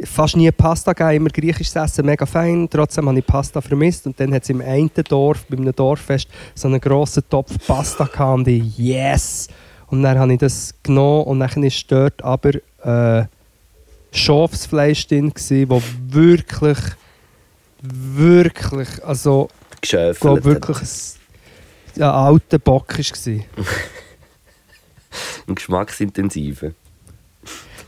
fast nie Pasta gegeben, immer griechisches Essen, mega fein. Trotzdem habe ich Pasta vermisst und dann hat es im einen Dorf, bei einem Dorffest, so einen grossen Topf Pasta gehabt und ich, yes! Und dann habe ich das genommen und dann war dort aber äh, Schafsfleisch drin, gewesen, wo wirklich, wirklich, also ich glaube wirklich ein, ein alter Bock war. Ein geschmacksintensiver.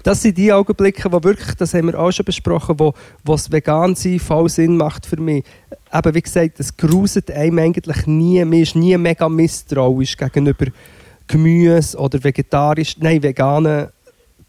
Das sind die Augenblicke, wo wirklich, das haben wir auch schon besprochen, wo, wo das Vegan-Sein voll Sinn macht für mich. Eben, wie gesagt, das gruselt einem eigentlich nie. Man ist nie mega misstrauisch gegenüber Gemüse oder vegetarisch, nein, veganen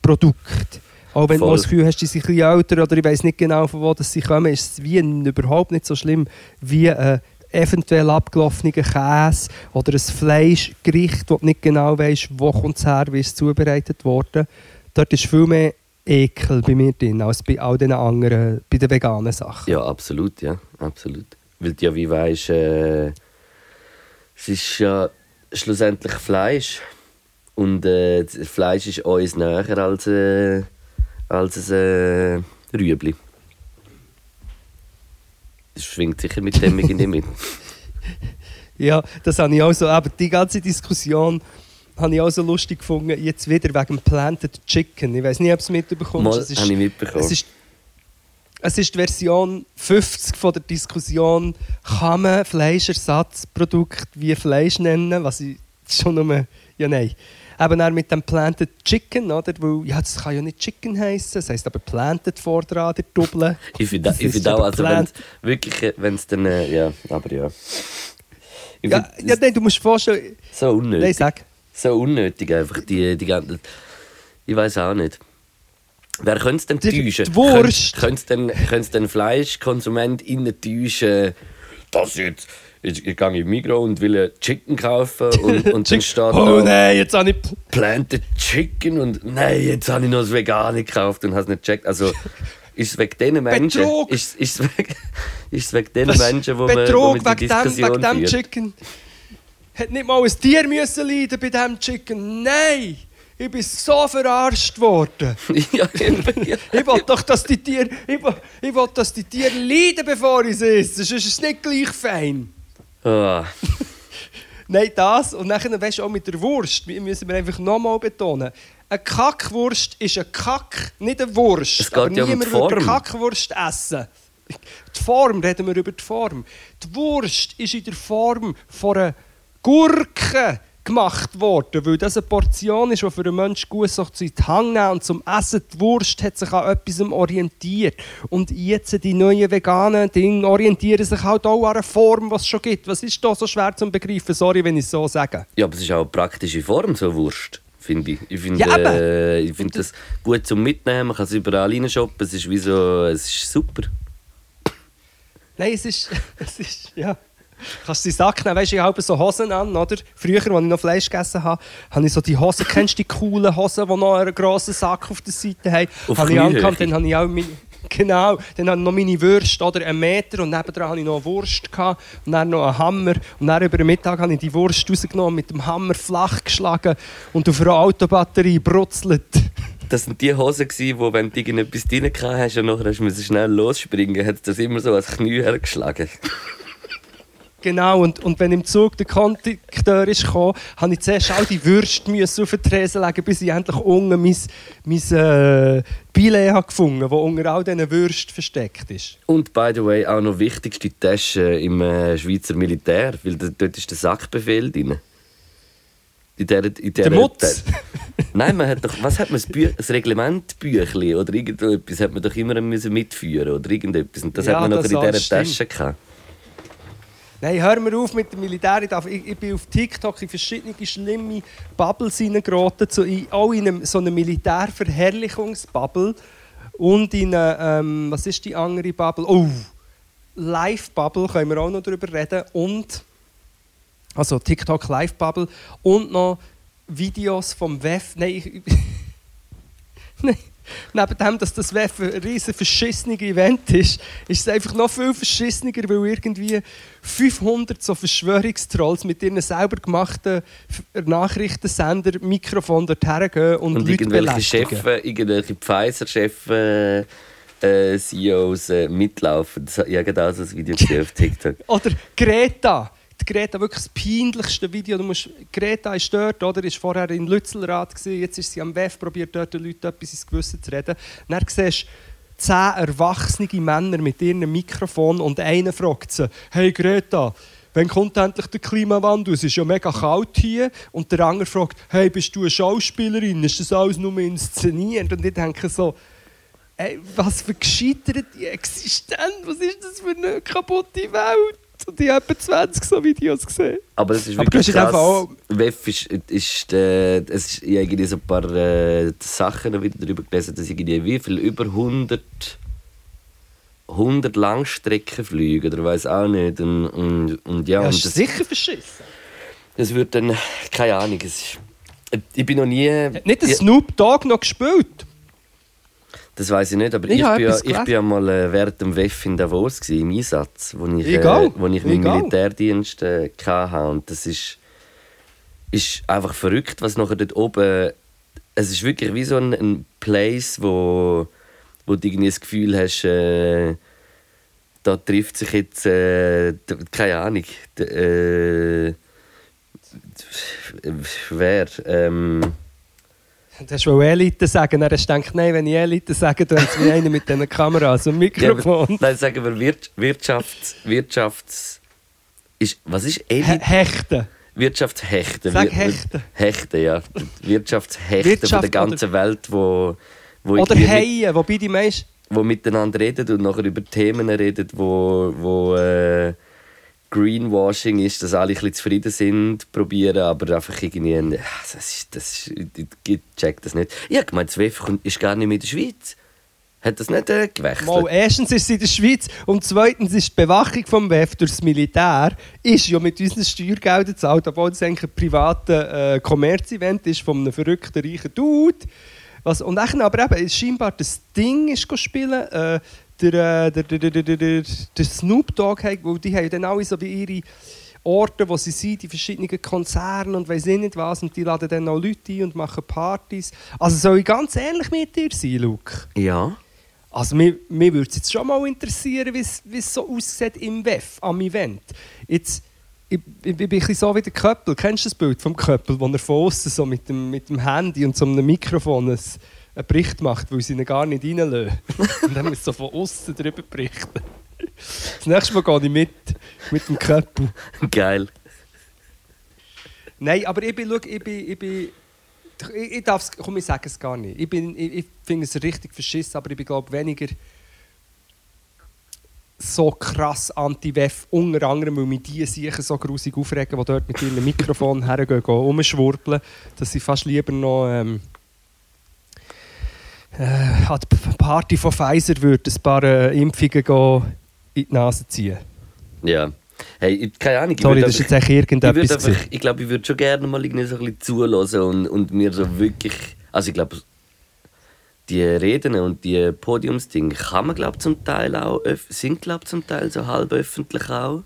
Produkten. Auch wenn Voll. du das Gefühl hast, die sind ein bisschen älter oder ich weiß nicht genau, von wo das sie kommen, ist es wie überhaupt nicht so schlimm wie ein eventuell abgelaufener Käse oder ein Fleischgericht, wo du nicht genau weißt, wo kommt es her, wie es zubereitet worden. Dort ist viel mehr Ekel bei mir drin, als bei all den anderen, bei den veganen Sachen. Ja, absolut, ja, absolut. Weil du ja wie weißt, äh, es ist ja schlussendlich Fleisch. Und äh, Fleisch ist uns näher als, äh, als ein äh, Rüebli. Das schwingt sicher mit dem irgendwie mit. Ja, das habe ich auch so, aber die ganze Diskussion habe ich auch so lustig gefunden, jetzt wieder wegen Planted Chicken. Ich weiß nicht, ob du es mitbekommst. Mal Es ist- habe ich mitbekommen. Es ist, es ist die Version 50 von der Diskussion, kann man Fleischersatzprodukt wie Fleisch nennen, was ich schon nur, ja nein. Eben dann mit dem Planted Chicken, oder? Weil, ja, das kann ja nicht Chicken heißen, das heisst aber Planted vor dran, der Double. Ich finde Das ich ist find auch, also wenn plant. wirklich, wenn es dann, äh, ja, aber ja. Ich Ja, find, ja, nein, du musst vorstellen, so unnötig. nein, sag. So unnötig einfach, die, die ganzen... Ich weiß auch nicht. Wer könnte es denn täuschen? die Wurst. Könnte es denn, könnte denn FleischkonsumentInnen täuschen, dass jetzt... Ich, ich gehe in Migros und will ein Chicken kaufen und, und dann steht Oh nein, jetzt habe ich... Planted Chicken und nein, jetzt habe ich noch das Vegane gekauft und habe es nicht gecheckt. Also ist es wegen diesen Menschen... Betrug! Ist, ist, es wegen, ist es wegen den Was? Menschen, wo man, wo Betrug man die wegen dem, Diskussion wegen dem? Chicken. Hat nicht mal ein Tier müssen leiden bei diesem Chicken. Nein! Ich bin so verarscht worden. ja, eben, ja. Ich will doch, dass die Tiere, ich will, ich will, dass die Tiere leiden, bevor ich sie esse. Sonst ist es nicht gleich fein. Ah, Nein, das. Und dann, weißt du, auch mit der Wurst, wir- müssen wir einfach nochmal betonen. Eine Kackwurst ist ein Kack, nicht eine Wurst. Es geht Aber ja um niemand eine Form. Kackwurst essen. Die Form, reden wir über die Form. Die Wurst ist in der Form von einer Gurke gemacht worden, weil das eine Portion ist, die für einen Menschen gut so zu die Hand nehmen und zum Essen. Die Wurst hat sich an etwas orientiert. Und jetzt die neuen veganen Dinge orientieren sich halt auch an einer Form, die es schon gibt. Was ist da so schwer zu begreifen? Sorry, wenn ich es so sage. Ja, aber es ist auch eine praktische Form, so Wurst, finde ich. Ich finde Ja, äh, ich find das gut zum Mitnehmen, man kann es überall reinshoppen, es ist wie so, es ist super. Nein, es ist, es ist, ja. Kannst du die Sack nehmen, weißt du, ich habe so Hosen an, oder? Früher, als ich noch Fleisch gegessen habe, habe ich so die Hosen, kennst du die coolen Hosen, die noch einen grossen Sack auf der Seite haben? Auf habe ich angehabt, dann habe ich auch meine, genau, dann habe ich noch meine Würste, oder einen Meter, und nebendran habe ich noch eine Wurst gehabt, und dann noch einen Hammer, und dann über den Mittag habe ich die Wurst rausgenommen, mit dem Hammer flach geschlagen und auf einer Autobatterie brutzelt. Das waren die Hosen, die, wenn du irgendetwas drin hast und nachher hast du schnell losspringen, hat das immer so als Knie hergeschlagen. Genau, und, und wenn im Zug der Kondukteur ist gekommen, habe ich zuerst all die Würste müssen auf den Tresen legen, bis ich endlich unten mein, mein äh, Billett habe gefunden habe, das unter all diesen Würsten versteckt ist. Und by the way, auch noch wichtigste Tasche im äh, Schweizer Militär, weil dort ist der Sackbefehl drin. In der, in der, Der Mutz? Nein, man hat doch, was hat man, das, Bü das Reglementbüchli oder irgendetwas hat man doch immer müssen mitführen oder irgendetwas. Und das Ja, hat man noch in dieser. Tasche gehabt. Nein, hör mir auf mit dem Militär. Ich, ich, bin auf TikTok in verschiedene schlimme Bubbles hineingeraten, so auch in einem, so eine Militärverherrlichungsbubble und in eine, ähm, was ist die andere Bubble? Oh, Live-Bubble, können wir auch noch darüber reden. Und, also TikTok Live-Bubble und noch Videos vom WEF. Nein, ich, Nein. Neben dem, dass das ein riesen verschissenes Event ist, ist es einfach noch viel verschissener, weil irgendwie 500 so Verschwörungstrolls mit ihren selber gemachten Nachrichtensender Mikrofon dorthin gehen und, Und Leute irgendwelche. Chefs, irgendwelche Pfizer-Chefs, äh, äh, CEOs äh, mitlaufen. Das- Ich habe gerade auch so ein Video gesehen auf TikTok. Oder Greta. Die Greta, wirklich das peinlichste Video. Du musst, Greta ist dort, oder? Ist vorher in Lützelrad, gewesen, jetzt ist sie am WEF, probiert dort den Leuten etwas ins Gewissen zu reden. Dann siehst du zehn erwachsene Männer mit ihrem Mikrofon und einer fragt sie, «Hey Greta, wenn kommt endlich der Klimawandel? Es ist ja mega kalt hier. Und der andere fragt, hey, bist du eine Schauspielerin? Ist das alles nur inszeniert? Und ich denke so, ey, was für gescheiterte Existenz, was ist das für eine kaputte Welt? Und ich habe etwa 20 so Videos gesehen. Aber es ist Aber du wirklich krass. auch- WEF ist, ist, äh, es ist ich habe irgendwie so ein paar äh, Sachen wieder darüber gelesen, dass irgendwie wie viel über 100 100 Langstreckenflüge oder weiß auch nicht und, und, und ja, Ja, und ist das, sicher verschissen. das wird dann keine Ahnung es ist, ich bin noch nie Hat nicht der Snoop Dogg noch gespielt? Das weiß ich nicht aber Ich ich, bin, ich bin ja mal äh, während dem WEF in Davos gewesen, im Einsatz wo ich, Egal. äh, wo ich meinen Egal. Militärdienst äh, hatte und das ist ist einfach verrückt, was nachher dort oben. Es ist wirklich wie so ein, ein Place, wo, wo du irgendwie das Gefühl hast, äh, da trifft sich jetzt, äh, keine Ahnung, äh, wer. Ähm, hast wohl Elite sagen, du gedacht, nein, wenn ich Elite sage, dann ist wie einer mit diesen Kameras und ja, Mikrofon. aber- nein, sagen wir Wir- Wirtschafts. Wirtschafts ist, was ist He Elite? Hechten. Wirtschaftshechten. Sag Hechten. Hechten, ja. Wirtschaftshechten von Wirtschaft der ganzen Welt, wo, wo Oder Haien, wobei die meisten... wo miteinander reden und nachher über Themen reden, wo, wo äh, Greenwashing ist, dass alle ein bisschen zufrieden sind, probieren, aber einfach irgendwie... ein- Ja, Das ist, das ist, ich, ich check das nicht. Ich gemeint, das WEF kommt- ist gar nicht mehr in der Schweiz. Hat das nicht äh, gewechselt? Mal, erstens ist sie in der Schweiz und zweitens ist die Bewachung vom WEF durch das Militär ist ja mit unseren Steuergeldern gezahlt, obwohl es eigentlich ein privates äh, Kommerzevent ist von einem verrückten, reichen Dude. Was, und dann aber eben, scheinbar das Ding ist spielen, äh, der, äh, der, der, der, der, der, der Snoop Dogg, hat- weil die haben dann alle so wie ihre Orte, wo sie sind, die verschiedenen Konzerne und weiss ich nicht was, und die laden dann auch Leute ein und machen Partys. Also soll ich ganz ähnlich mit dir sein, Luke? Ja. Also mir, mir würde es jetzt schon mal interessieren, wie es so aussieht im WEF, am Event. Jetzt, ich, ich, ich bin so wie der Köppel. Kennst du das Bild vom Köppel, wo er von außen so mit dem, mit dem Handy und so einem Mikrofon ein, einen Bericht macht, weil sie ihn gar nicht reinlassen. und dann muss so von außen darüber berichten. Das nächste Mal gehe ich mit, mit dem Köppel. Geil. Nein, aber ich bin, schau, ich bin, ich bin ich, ich darf komm, ich sage es gar nicht. Ich, bin, ich, ich finde es richtig verschissen, aber ich bin glaube weniger so krass anti-WEF, unter anderem, weil mich die sicher so grusig aufregen, die dort mit ihrem Mikrofon hergehen, gehen, rumschwurbeln, dass ich fast lieber noch ähm, äh, an die Party von Pfizer würde ein paar äh, Impfungen gehen, in die Nase ziehen. Ja. Hey, ich- keine Ahnung. ich Sorry, das ist einfach- jetzt Ich, würd irgendetwas. einfach, gewesen. ich glaube, ich würde schon gerne mal irgendwie so ein bisschen zulassen und, und mir so wirklich. Also, ich glaube, die Reden und die Podiumsdinge kann man, glaube zum Teil auch, sind, glaube zum Teil so halb öffentlich auch.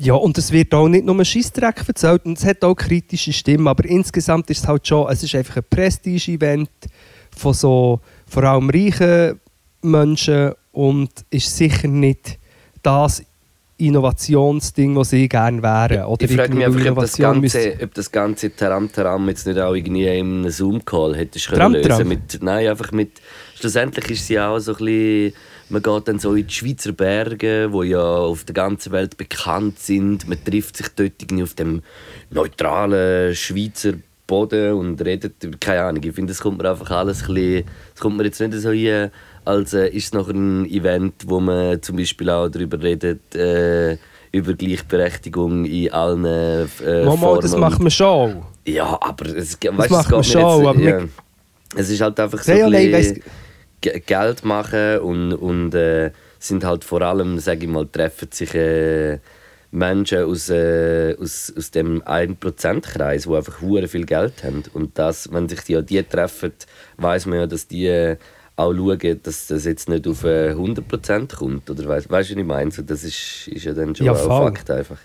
Ja, und es wird auch nicht nur ein Scheissdreck erzählt und es hat auch kritische Stimmen, aber insgesamt ist es halt schon, es ist einfach ein Prestige-Event von so vor allem reichen Menschen und ist sicher nicht das Innovationsding, das sie gerne wären. Oder ich frage mich einfach, ob das, ganze, ob das ganze Taram-Taram jetzt nicht auch irgendwie in einem Zoom-Call hättest können Tram-Tram? lösen mit, Nein, einfach mit... Schlussendlich ist sie auch so ein bisschen... Man geht dann so in die Schweizer Berge, die ja auf der ganzen Welt bekannt sind. Man trifft sich dort irgendwie auf dem neutralen Schweizer Boden und redet... Keine Ahnung, ich finde, das kommt mir einfach alles ein bisschen... Das kommt mir jetzt nicht so hier, als äh, ist es noch ein Event, wo man zum Beispiel auch darüber redet... Äh, über Gleichberechtigung in allen äh, Mama, Formen. das macht man schon. Ja, aber es, weißt, macht es man mir schon, jetzt, ja, es ist halt einfach so Ja, ja, ein nein, bisschen Ge- Geld machen und, und äh, sind halt vor allem, sage ich mal, treffen sich äh, Menschen aus, äh, aus, aus dem 1%-Kreis, die einfach hure viel Geld haben. Und das, wenn sich die, ja die treffen, weiß man ja, dass die äh, auch schauen, dass das jetzt nicht auf äh, 100% kommt. Oder weißt du, was ich meine? So, das ist, ist ja dann schon Ja, auch voll. Fakt einfach.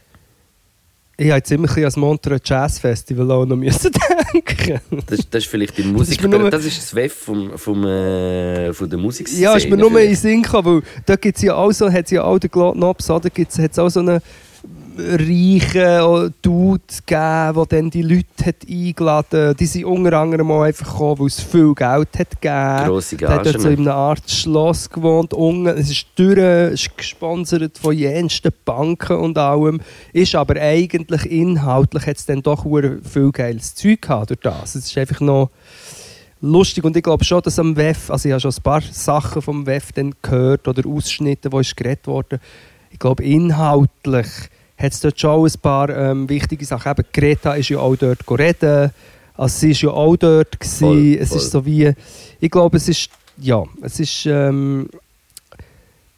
Ich habe jetzt immer ein ans Montreux Jazz Festival auch noch müssen denken. Das, das ist vielleicht die ist Musik, mir nur- das ist das WEF vom, vom, äh, von der Musikszene. Ja, ist mir nur in. Sinn gekommen, weil da gibt es ja auch so, hat's ja auch den Glotnops, da gibt es auch so eine reichen Dude gegeben, der dann die Leute hat eingeladen hat. Die sind unter anderem auch einfach gekommen, weil es viel Geld hat gegeben. Grosse Der hat dort so Gagen. in einer Art Schloss gewohnt. Unten, es ist durch, ist gesponsert von jensten Banken und allem. Ist aber eigentlich inhaltlich hat es dann doch viel geiles Zeug gehabt durch das. Es ist einfach noch lustig und ich glaube schon, dass am WEF, also ich habe schon ein paar Sachen vom WEF dann gehört oder Ausschnitte, wo ist geredet worden. Ich glaube inhaltlich hat es dort schon ein paar ähm, wichtige Sachen. Eben, Greta ist ja auch dort reden. Also sie ist ja auch dort gewesen. Voll, Es voll. ist so wie, ich glaube, es ist, ja, es ist, ähm,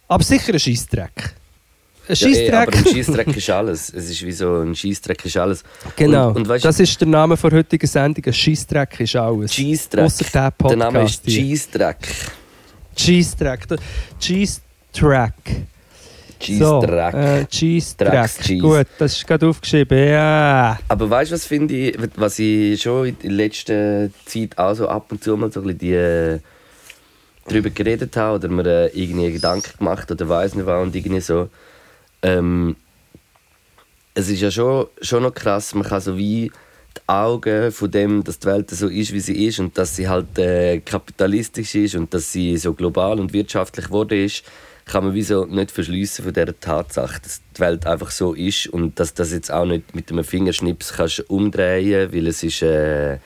aber sicher ein Scheissdreck. Ein Ja, ey, aber Scheissdreck. ein Scheissdreck ist alles. Es ist wie so ein Scheissdreck ist alles. genau. Und, und weißt, das ist der Name der heutigen Sendung. Ein Scheissdreck ist alles. Scheissdreck. Ausser der Der Name ist Podcast hier. Scheissdreck. Cheese-Track. Der Cheese-Track. So, äh, Cheese-Track. Drecks-Cheese. Gut, das ist gerade aufgeschrieben. Ja. Aber weißt du, was finde ich, was ich schon in der letzten Zeit auch so ab und zu mal so ein bisschen die, äh, darüber geredet habe oder mir äh, irgendwie Gedanken gemacht oder weiß nicht was und irgendwie so. Ähm, es ist ja schon, schon noch krass, man kann so wie die Augen von dem, dass die Welt so ist, wie sie ist und dass sie halt äh, kapitalistisch ist und dass sie so global und wirtschaftlich geworden ist, kann man wie so nicht verschliessen von dieser Tatsache, dass die Welt einfach so ist und dass das jetzt auch nicht mit einem Fingerschnips kannst umdrehen, weil es ist äh,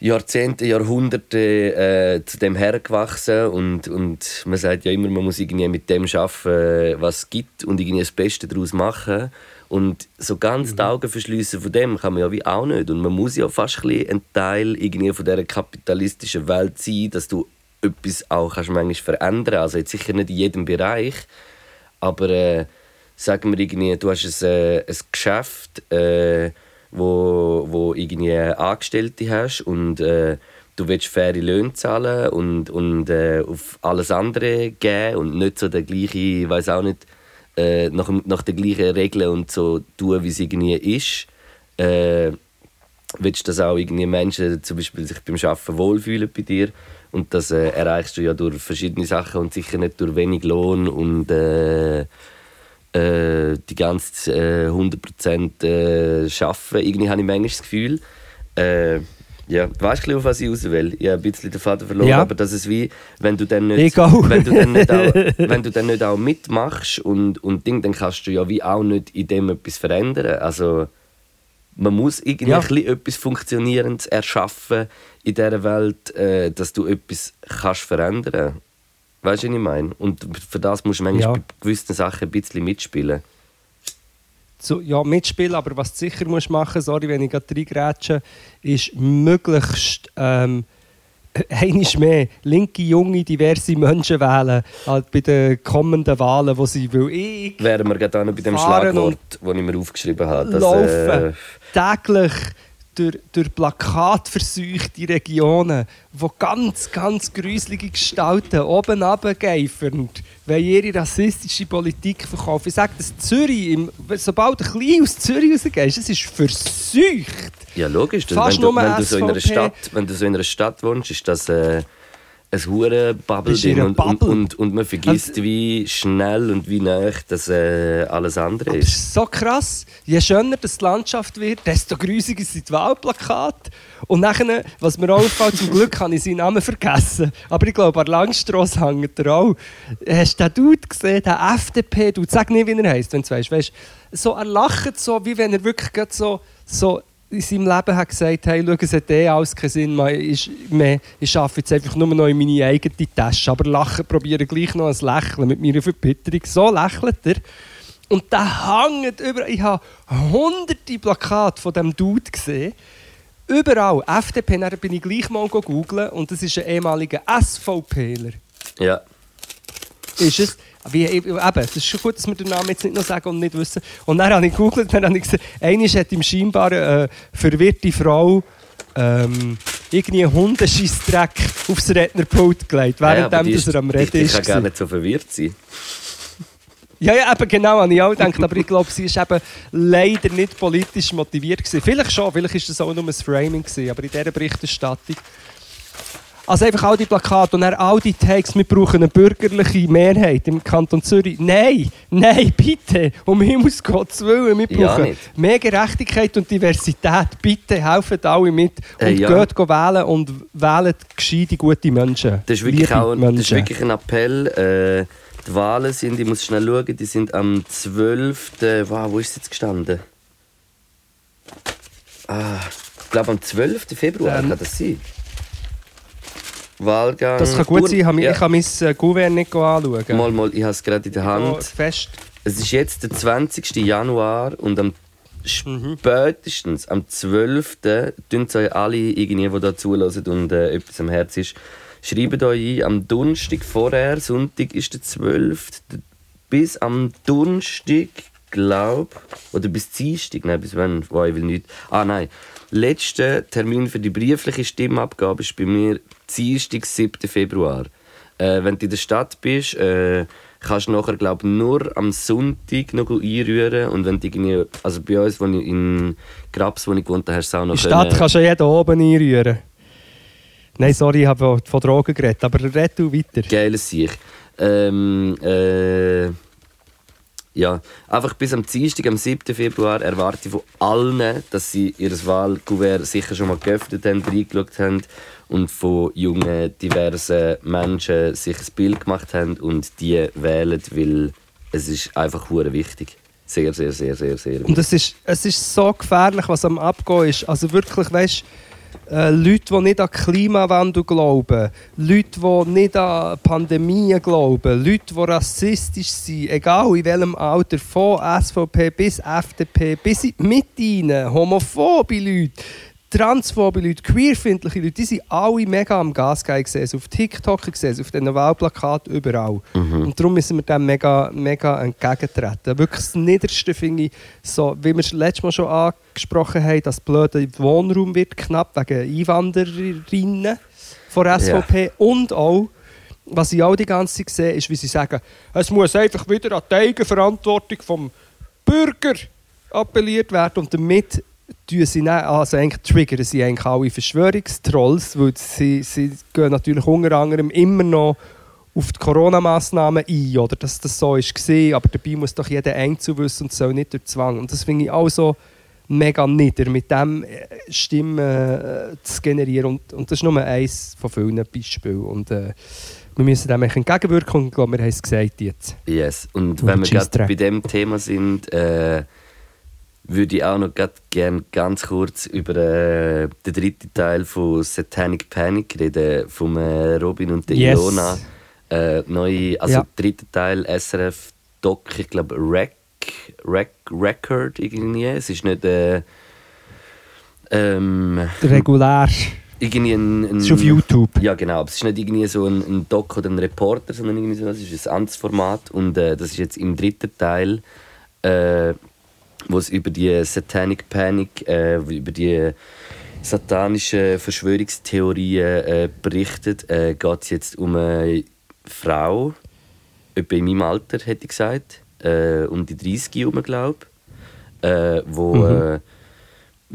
Jahrzehnte, Jahrhunderte äh, zu dem hergewachsen und, und man sagt ja immer, man muss irgendwie mit dem arbeiten, was es gibt und irgendwie das Beste daraus machen. Und so ganz die Augen verschliessen von dem kann man ja wie auch nicht. Und man muss ja fast ein, ein Teil irgendwie von dieser kapitalistischen Welt sein, dass du etwas auch kannst manchmal verändern Also sicher nicht in jedem Bereich, aber äh, sagen wir irgendwie, du hast ein, äh, ein Geschäft, äh, wo, wo irgendwie Angestellte hast und äh, du willst faire Löhne zahlen und, und äh, auf alles andere geben und nicht so der gleiche, ich weiß auch nicht, äh, nach, nach den gleichen Regeln und so tun, wie es irgendwie ist. Äh, willst du, dass auch irgendwie Menschen zum Beispiel sich beim Arbeiten wohlfühlen bei dir und das äh, erreichst du ja durch verschiedene Sachen und sicher nicht durch wenig Lohn und äh, äh, die ganze äh, 100% äh, arbeiten. Irgendwie habe ich manchmal das Gefühl, äh, ja, weißt du, auf was ich raus will? Ich habe ein bisschen den Faden verloren, Ja. aber das ist wie, wenn du dann nicht, wenn du dann nicht, auch, wenn du dann nicht auch mitmachst und, und Ding, dann kannst du ja wie auch nicht in dem etwas verändern. Also, man muss irgendwie Ja. etwas Funktionierendes erschaffen in dieser Welt, äh, dass du etwas kannst verändern Weißt du, was ich meine? Und für das musst du manchmal Ja. bei gewissen Sachen ein bisschen mitspielen. so, ja, mitspielen, aber was du sicher musst machen, sorry, wenn ich gerade reingrätsche, ist möglichst ähm, einmal mehr linke, junge, diverse Menschen wählen halt bei den kommenden Wahlen, wo sie will. Ich Wären wir gerade bei dem Schlagwort, das ich mir aufgeschrieben habe. Dass, laufen äh, täglich durch, durch plakatverseuchte Regionen, wo ganz, ganz gruselige Gestalten oben runtergeifern, weil ihre rassistische Politik verkaufen. Ich sage das Zürich, im, sobald du ein bisschen aus Zürich rausgehst, es ist verseucht. Ja, logisch. dass Fast wenn, du, nur wenn, du so in einer. Stadt, wenn du so in einer Stadt wohnst, ist das äh, ein hure bubble und, und, und, und man vergisst, wie schnell und wie nah das äh, alles andere Das ist. ist so krass. Je schöner das die Landschaft wird, desto grusiger sind die Wahlplakate. Und nachher, was mir auch auffällt, zum Glück habe ich seinen Namen vergessen. Aber ich glaube, an Langstrasse hängt er auch. Hast du den Dude gesehen, den FDP-Dude? Sag nicht, wie er heisst, wenn du weißt. weißt so, er lacht so, wie wenn er wirklich so, so in seinem Leben hat gesagt hey, schau, es hat eh alles keinen Sinn mehr. Ich, mehr. ich arbeite jetzt einfach nur noch in meine eigene Tasche. Aber lachen probiere gleich noch ein Lächeln mit meiner Verbitterung. So lächelt er. Und der hängt überall. Ich habe hunderte Plakate von diesem Dude gesehen. Überall. FDP, dann bin ich gleich mal googeln und das ist ein ehemaliger SVPler. Ja. Ist es? Wie, eben, es ist schon gut, dass wir den Namen jetzt nicht noch sagen und nicht wissen. Und dann habe ich gegoogelt, dann habe ich gesehen, einer hat ihm scheinbar eine äh, verwirrte Frau ähm, irgendwie einen Hundescheissdreck aufs Rednerpult gelegt, ja, während aber die dass er am Reden ist. kann gar nicht so verwirrt sein. Ja, ja, eben genau, habe ich auch gedacht. Aber ich glaube, sie ist eben leider nicht politisch motiviert gewesen. Vielleicht schon, vielleicht ist das auch nur ein Framing gewesen, aber in dieser Berichterstattung. Also einfach all die Plakate und dann all die Takes, wir brauchen eine bürgerliche Mehrheit im Kanton Zürich. Nein, nein, bitte, um Himmels Gottes Willen, wir Ja, brauchen nicht. mehr Gerechtigkeit und Diversität. Bitte helfen alle mit und Äh, ja. geht wählen und wählen gescheite, gute Menschen. Das ist wirklich, auch, das ist wirklich ein Appell. Äh, die Wahlen sind, ich muss schnell schauen, die sind am 12. Wow, wo ist es jetzt gestanden? Ah, ich glaube am 12. Februar Ähm. kann das sein. Wahlgang. Das kann gut sein, ich Ja. kann mein äh, Gouverne nicht anschauen. Mal, mal, ich habe es gerade in der Oh, Hand. fest. Es ist jetzt der 20. Januar und am Mhm. spätestens am 12. tun euch alle, irgendwie, die da zulassen und äh, etwas am Herz ist, schreibt euch ein, am Donnerstag vorher, Sonntag ist der 12. bis am Donnerstag, glaube oder bis Dienstag, nein, bis wann, oh, ich will nicht. Ah nein, letzter Termin für die briefliche Stimmabgabe ist bei mir Dienstag, 7. Februar. Äh, wenn du in der Stadt bist, äh, kannst du nachher glaub, nur am Sonntag noch einrühren. Und wenn du also bei uns, wo ich in Grabs, wo ich gewohnt habe, hast du auch noch In der Stadt können- kannst du jeden oben einrühren. Nein, sorry, ich habe von Drogen geredet, aber red du weiter. Geiles Sieg. Ähm, äh, ja, einfach bis am Dienstag, am 7. Februar, erwarte ich von allen, dass sie ihr Wahlkuvert sicher schon mal geöffnet haben, reingeschaut haben und von jungen, diversen Menschen sich ein Bild gemacht haben und die wählen, weil es ist einfach hure wichtig. Sehr, sehr, sehr, sehr, sehr. Und es ist, es ist so gefährlich, was am Abgehen ist. Also wirklich, weißt äh, Leute, die nicht an Klimawandel glauben, Leute, die nicht an Pandemien glauben, Leute, die rassistisch sind, egal in welchem Alter, von SVP bis FDP, bis in die Mitte rein, homophobe Leute, transphobe Leute, queerfindliche Leute, die sind alle mega am Gas gehen. Ich es auf TikTok, ich es auf den Wahlplakaten, überall. Und darum müssen wir dem mega, mega entgegentreten. Wirklich das Niederste finde ich, so, wie wir es letztes Mal schon angesprochen haben, das blöde Wohnraum wird knapp wegen Einwandererinnen von SVP und auch was ich auch die ganze Zeit sehe, ist, wie sie sagen, es muss einfach wieder an die Eigenverantwortung vom Bürger appelliert werden und damit tun sie dann, also eigentlich triggern sie eigentlich alle Verschwörungstrolls, weil sie, sie gehen natürlich unter anderem immer noch auf die Corona-Massnahmen ein, oder dass das so ist gesehen, aber dabei muss doch jeder Einzel wissen und soll nicht durch Zwang. Und das finde ich auch so mega nieder, mit dem äh, Stimmen äh, zu generieren. Und, und das ist nur eines von vielen Beispielen. Und äh, wir müssen dem eigentlich entgegenwirken und ich glaube, wir haben es gesagt jetzt. Yes. Und Oder wenn wir gerade bei dem Thema sind, äh, würde ich auch noch grad gern ganz kurz über äh, den dritten Teil von Satanic Panic reden, von äh, Robin und der Yes. Ilona. Äh, neue, also Ja. dritter Teil SRF Doc, ich glaube Rec, Rec, Record irgendwie. Es ist nicht äh, ähm, Regulär. irgendwie ein, ein Das ist auf YouTube. ja, genau. Aber es ist nicht irgendwie so ein, ein Doc oder ein Reporter, sondern irgendwie so, es ist ein anderes Format. Und äh, das ist jetzt im dritten Teil, äh, wo es über die Satanic Panic, äh, über die satanischen Verschwörungstheorien äh, berichtet. Äh, Geht es jetzt um eine Frau, etwa in meinem Alter, hätte ich gesagt, äh, um die 30 herum, glaube ich, äh, wo... Mhm. Äh,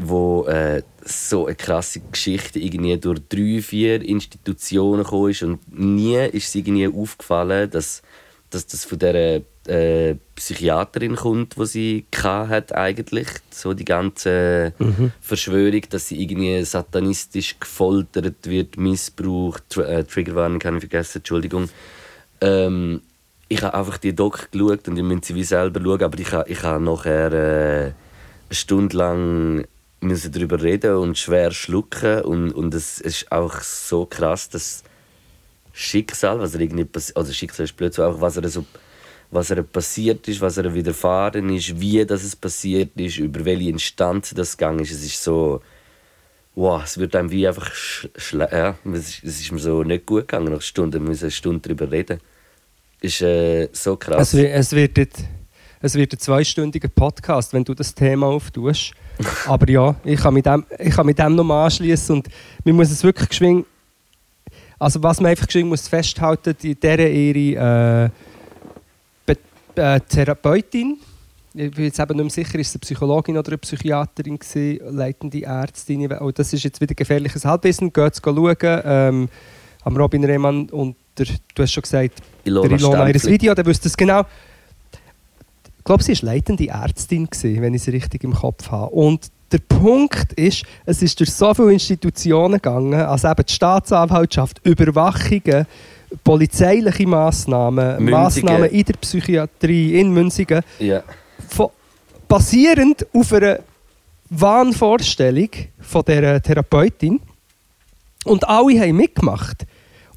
wo äh, so eine krasse Geschichte irgendwie durch drei, vier Institutionen gekommen ist und nie ist sie irgendwie aufgefallen, dass, dass das von der äh, Psychiaterin kommt, die sie hat eigentlich so die ganze Verschwörung, dass sie irgendwie satanistisch gefoltert wird, missbraucht, Tr äh, Triggerwarnung kann ich vergessen, Entschuldigung. Ähm, ich habe einfach die Doc geschaut und ich müsste sie wie selber schauen, aber ich habe ich habe nachher äh, eine Stunde lang müssen darüber reden und schwer schlucken und, und es ist auch so krass, dass Schicksal, was er irgendwie passi- also Schicksal ist blöd, so auch was er so was er passiert ist, was er widerfahren ist, wie das es passiert ist, über welche Instanz das gegangen ist. Es ist so, wow, es wird einem wie einfach sch schle- ja, es, ist, es ist mir so nicht gut gegangen. Nach einer Stunde wir müssen eine Stunde darüber reden. Ist äh, so krass. Es, es, wird, jetzt- es wird ein zweistündiger Podcast, wenn du das Thema auftust. Aber ja, ich kann mit dem, ich kann mit dem nochmal anschließen und man muss es wirklich geschwind. Also was man einfach geschwind muss festhalten, die deren ihre äh, äh, Therapeutin, ich bin jetzt eben nicht mehr sicher, ist es eine Psychologin oder eine Psychiaterin gewesen, leitende Ärztin. Oh, das ist jetzt wieder gefährliches Halbwissen, geht es schauen. Ähm, am Robin Rehmann und der, du hast schon gesagt, Ilona der Ilona Stempfli. Video, der wüsste es genau. Ich glaube, sie war leitende Ärztin, gewesen, wenn ich sie richtig im Kopf habe. Und der Punkt ist, es ist durch so viele Institutionen gegangen, also eben die Staatsanwaltschaft, Überwachungen, polizeiliche Massnahmen, Münzigen. Massnahmen in der Psychiatrie in Münzigen, von, basierend auf einer Wahnvorstellung von dieser Therapeutin. Und alle haben mitgemacht.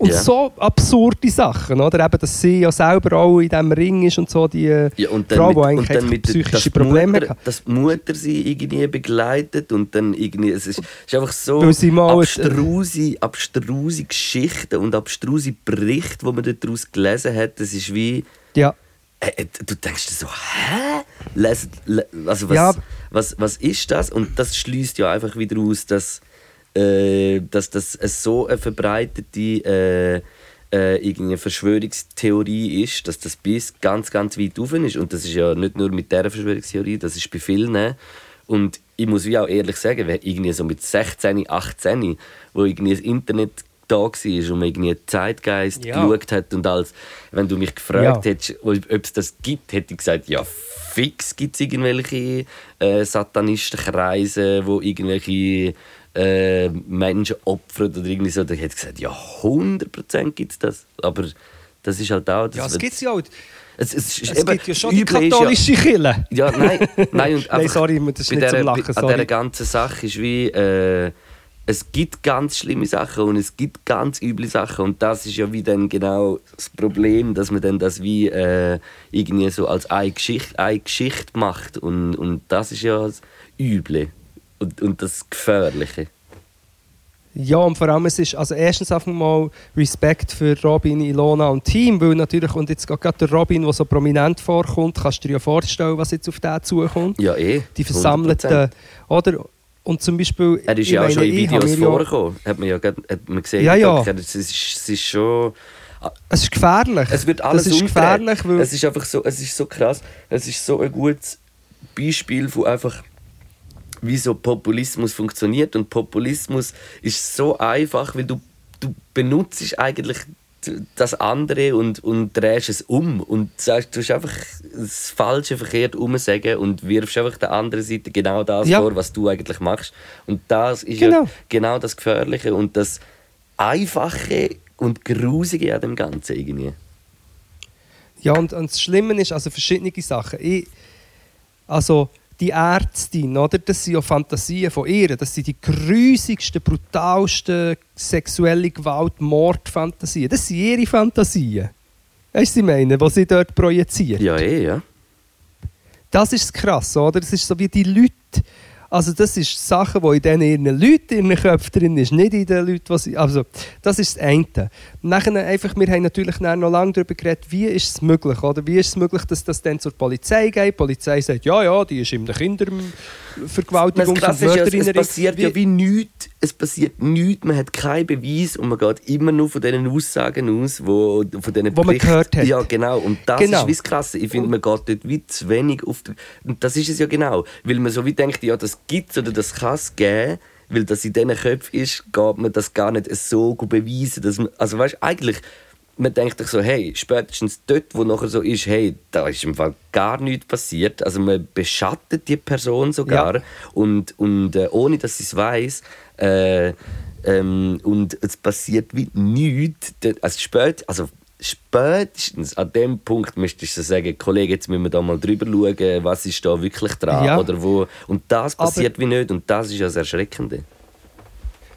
Und Ja. so absurde Sachen, oder? Eben, dass sie ja selber auch in diesem Ring ist und so, die Ja, und dann Frau, mit, die eigentlich und mit psychische dass die Probleme Mutter, hat. dass die Mutter sie irgendwie begleitet und dann irgendwie, es ist, es ist einfach so abstruse, abstruse Geschichten und abstruse Berichte, die man daraus gelesen hat, das ist wie, Ja, äh, äh, du denkst dir so, hä? Les, le, also was, Ja. was, was ist das? Und das schließt ja einfach wieder aus, dass, äh, dass das so eine verbreitete äh, äh, irgendeine Verschwörungstheorie ist, dass das bis ganz, ganz weit oben ist. Und das ist ja nicht nur mit dieser Verschwörungstheorie, das ist bei vielen. Und ich muss wie auch ehrlich sagen, wenn irgendwie so mit 16, 18, wo irgendwie das Internet da war und man irgendwie Zeitgeist Ja. geschaut hat und alles, wenn du mich gefragt Ja. hättest, ob es das gibt, hätte ich gesagt, ja, fix gibt es irgendwelche äh, Satanistenkreise, wo irgendwelche äh, Menschen opfern oder irgendwie so. Da hätte ich gesagt, ja, 100% gibt es das. Aber das ist halt auch... Das ja es gibt ja auch. es, es, ist Es eben- gibt ja schon die katholische Kirche. ja, nein, nein, und Nein, einfach sorry, das ist nicht zum dieser- Lachen, bei- An sorry. dieser ganzen Sache ist wie, äh, es gibt ganz schlimme Sachen und es gibt ganz üble Sachen und das ist ja wie dann genau das Problem, dass man dann das wie äh, irgendwie so als eine Geschichte, eine Geschichte macht und, und das ist ja das Üble und, und das Gefährliche. Ja, und vor allem es ist, also erstens einfach mal Respekt für Robin, Ilona und Team, weil natürlich, und jetzt gerade der Robin, der so prominent vorkommt, kannst du dir ja vorstellen, was jetzt auf den zukommt. Ja, eh. Die versammelten, oder? Und zum Beispiel... Er ist ja auch schon in Videos ja- vorgekommen, hat man ja hat man gesehen. Ja, ja. Es ist, es ist schon... Es ist gefährlich. Es wird alles das ist gefährlich, weil... Es ist einfach so, es ist so krass. Es ist so ein gutes Beispiel von einfach, wie so Populismus funktioniert. Und Populismus ist so einfach, weil du, du benutzt eigentlich das andere und, und drehst es um und sagst, du hast einfach das Falsche verkehrt umsagen und wirfst einfach der anderen Seite genau das Ja. vor, was du eigentlich machst. Und das ist Genau. ja genau das Gefährliche und das Einfache und Grusige an dem Ganzen irgendwie. Ja, und, und das Schlimme ist, also verschiedene Sachen. Ich, also die Ärztin, oder? das sind ja Fantasien von ihr. Das sind die grusigsten, brutalsten sexuelle Gewalt, Mordfantasien. Das sind ihre Fantasien. Weißt du, was ich meine, was sie dort projiziert? Ja, eh, ja. Das ist das Krasse, oder? Das ist so wie die Leute. Also das ist Sachen, die in diesen ihren Leuten, in ihren Köpfen drin ist, nicht in den Leuten, die sie... Also das ist das eine. Nachher einfach, wir haben natürlich noch lange darüber geredet, wie ist es möglich, oder? Wie ist es möglich, dass das dann zur Polizei geht? Die Polizei sagt, ja, ja, die ist in der Kindervergewaltigungs- Das ist ja, es, es passiert ja wie nichts. Es passiert nichts, man hat keinen Beweis und man geht immer nur von diesen Aussagen aus, wo, von diesen Wo man gehört hat. Ja, genau. Und das Genau. ist wie das Krasse. Ich finde, man geht dort wie zu wenig auf... Die, und das ist es ja genau. Weil man so wie denkt, ja, das gibt es oder das kann es geben, weil das in diesen Köpfen ist, geht man das gar nicht so gut beweisen. Dass man, also weißt du, eigentlich... Man denkt sich so, hey, spätestens dort, wo nachher so ist, hey, da ist im Fall gar nichts passiert. Also man beschattet die Person sogar Ja. und, und äh, ohne dass sie es weiß äh, ähm, und es passiert wie nichts. Also, spät, also spätestens an dem Punkt müsstest du sagen, Kollege, jetzt müssen wir da mal drüber schauen, was ist da wirklich dran Ja. oder wo. Und das Aber- passiert wie nicht und das ist ja das Erschreckende.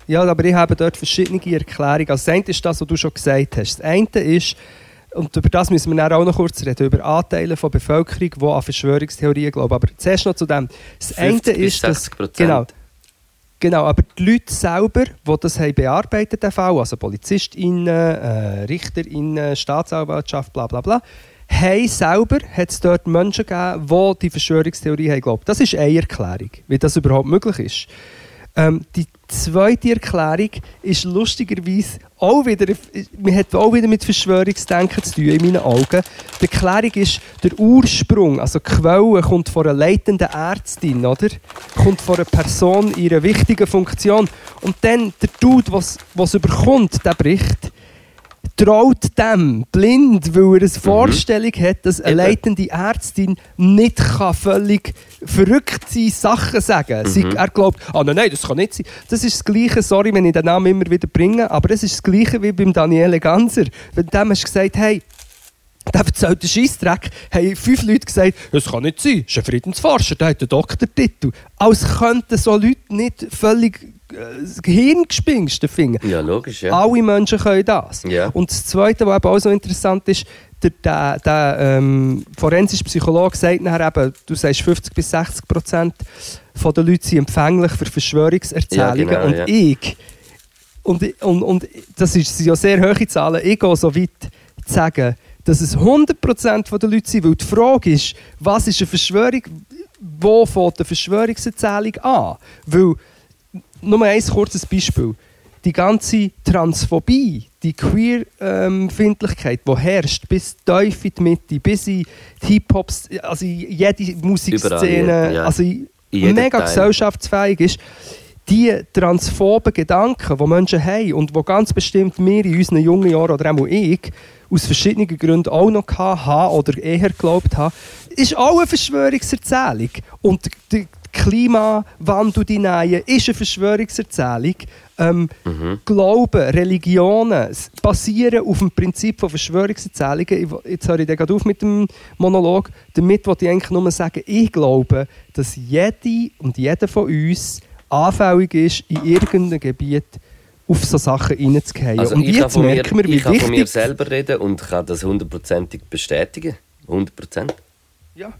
Ja, aber ich habe dort verschiedene Erklärungen. Also das eine ist das, was du schon gesagt hast. Das eine ist, und über das müssen wir dann auch noch kurz reden, über Anteile von Bevölkerung, die an Verschwörungstheorien glauben. Aber zuerst noch zu dem. Das eine 50 bis ist, dass... 60%. Genau. Genau, aber die Leute selber, die das haben bearbeitet Fall, also PolizistInnen, äh, RichterInnen, Staatsanwaltschaft, bla bla bla, haben selber hat dort Menschen gegeben, die die Verschwörungstheorie haben geglaubt. Das ist eine Erklärung, wie das überhaupt möglich ist. Ähm, die zweite Erklärung ist lustigerweise auch wieder, man hat auch wieder mit Verschwörungsdenken zu tun, in meinen Augen. Die Erklärung ist, der Ursprung, also die Quelle, kommt von einer leitenden Ärztin, oder? Kommt von einer Person in einer wichtigen Funktion. Und dann der Dude, was was überkommt, der Bericht, traut dem blind, weil er eine Vorstellung hat, dass eine leitende Ärztin nicht kann völlig verrückt sein Sachen sagen. Sie, er glaubt, ah nein, nein, das kann nicht sein. Das ist das Gleiche, sorry, wenn ich den Namen immer wieder bringe, aber es ist das Gleiche wie beim Daniele Ganser. Wenn dem hast du gesagt, hey, der erzählt den Scheissdreck, haben fünf Leute gesagt, das kann nicht sein, das ist ein Friedensforscher, der hat einen Doktortitel. Als könnten so Leute nicht völlig äh, das Gehirngespinste finden. Ja, logisch, ja. Alle Menschen können das. Ja. Und das Zweite, was eben auch so interessant ist, der, der, der ähm, forensische Psychologe sagt nachher eben, du sagst 50 bis 60 Prozent der Leute sind empfänglich für Verschwörungserzählungen. Ja, genau, und ja. ich, und, und, und das ist, sind ja sehr hohe Zahlen, ich gehe so weit zu sagen, dass es 100% der Leute sind, weil die Frage ist, was ist eine Verschwörung, wo fängt eine Verschwörungserzählung an? Weil, nur ein kurzes Beispiel. Die ganze Transphobie, die Queer-Findlichkeit, die herrscht, bis tief in die Mitte, bis in die Hip-Hop, also in jede Musikszene, Überall, ja. also mega Teil. gesellschaftsfähig ist, die transphoben Gedanken, die Menschen haben und die ganz bestimmt wir in unseren jungen Jahren oder auch ich aus verschiedenen Gründen auch noch haben oder eher geglaubt haben, ist auch eine Verschwörungserzählung. Und der Klimawandel, die Nähe, ist eine Verschwörungserzählung. Ähm, Glauben, Religionen basieren auf dem Prinzip von Verschwörungserzählungen. Jetzt höre ich dann gerade auf mit dem Monolog. Damit wollte ich eigentlich nur sagen, ich glaube, dass jede und jeder von uns anfällig ist, in irgendeinem Gebiet auf so Sachen reinzugehen. Also und ich jetzt mir, merken wir, wie ich kann von mir selber reden und kann das hundertprozentig bestätigen. 100 Prozent. Ja.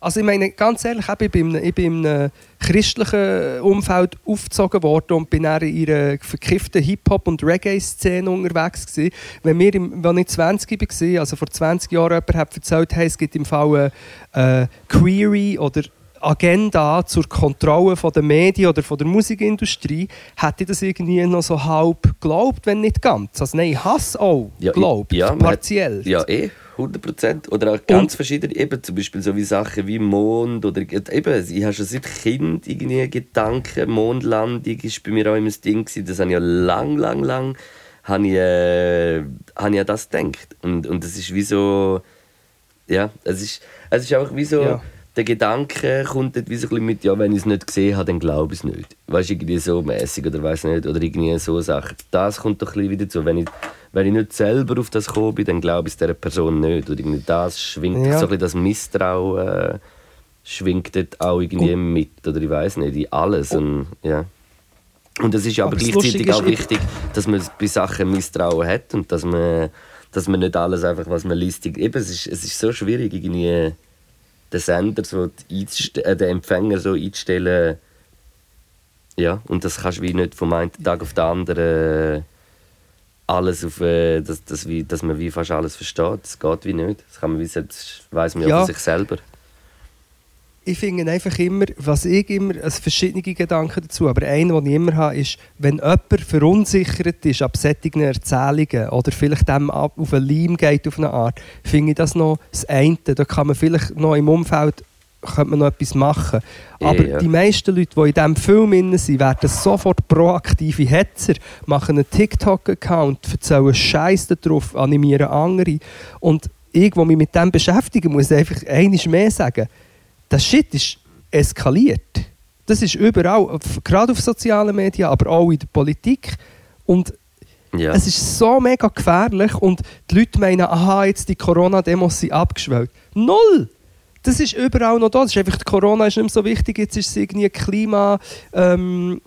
Also ich meine, ganz ehrlich, ich bin in einem, ich bin in einem christlichen Umfeld aufgezogen worden und bin dann in einer verkifften Hip-Hop- und Reggae-Szene unterwegs gewesen. Wenn im, wenn ich 20 war, also vor 20 Jahren jemand hat erzählt, hey, es gibt im Fall eine äh, Query oder Agenda zur Kontrolle von der Medien oder von der Musikindustrie, hätte ich das irgendwie noch so halb geglaubt, wenn nicht ganz. Also nein, ich hasse auch Ja, geglaubt, ja, partiell. Ja, eh, 100 Prozent. Oder auch ganz verschiedene, eben zum Beispiel so wie Sachen wie Mond oder eben, ich habe schon seit Kind irgendwie Gedanken, Mondlandung ist bei mir auch immer das Ding gewesen. Das habe ich ja lang, lang, lang, habe ich, äh, habe ich an das gedacht. Und, und das ist wie so, ja, es ist, es ist auch wie so, Ja. Der Gedanke kommt dort wie so ein bisschen mit, ja, wenn ich es nicht gesehen habe, dann glaube ich es nicht. Weißt du, irgendwie so mäßig oder weiß nicht, oder irgendwie so Sachen. Das kommt doch ein bisschen wieder zu. Wenn ich, wenn ich nicht selber auf das gekommen bin, dann glaube ich es dieser Person nicht. Oder irgendwie das schwingt, Ja. so ein bisschen das Misstrauen äh, schwingt dort auch irgendwie mit. Oder ich weiß nicht, in alles. Und, ja. und es ist aber, Aber gleichzeitig auch wichtig, dass man bei Sachen Misstrauen hat und dass man, dass man nicht alles einfach, was man liest, eben, es ist, es ist so schwierig, irgendwie den Sender so äh, den Empfänger so einzustellen. Ja, und das kannst du wie nicht vom einen Tag auf den anderen alles auf, äh, dass, dass, wie, dass man wie fast alles versteht. Das geht wie nicht. Das kann man wie selbst, weiss man ja Ja. von sich selber. Ich finde einfach immer, was ich immer, also verschiedene Gedanken dazu, aber einer, den ich immer habe, ist, wenn jemand verunsichert ist ab solchen Erzählungen oder vielleicht dem ab- auf einen Leim geht auf eine Art, finde ich das noch das eine. Da kann man vielleicht noch im Umfeld könnte man noch etwas machen. Aber Ja. die meisten Leute, die in diesem Film drin sind, werden sofort proaktive Hetzer, machen einen TikTok-Account, erzählen Scheiß darauf, animieren andere. Und ich, der mich mit dem beschäftigen muss einfach eines mehr sagen. Das Shit ist eskaliert. Das ist überall, gerade auf sozialen Medien, aber auch in der Politik. Und Ja. es ist so mega gefährlich und die Leute meinen, aha, jetzt die Corona-Demos sind abgeschwellt. Null! Das ist überall noch da. Das ist einfach, die Corona ist nicht mehr so wichtig. Jetzt ist es irgendwie Klima, ähm,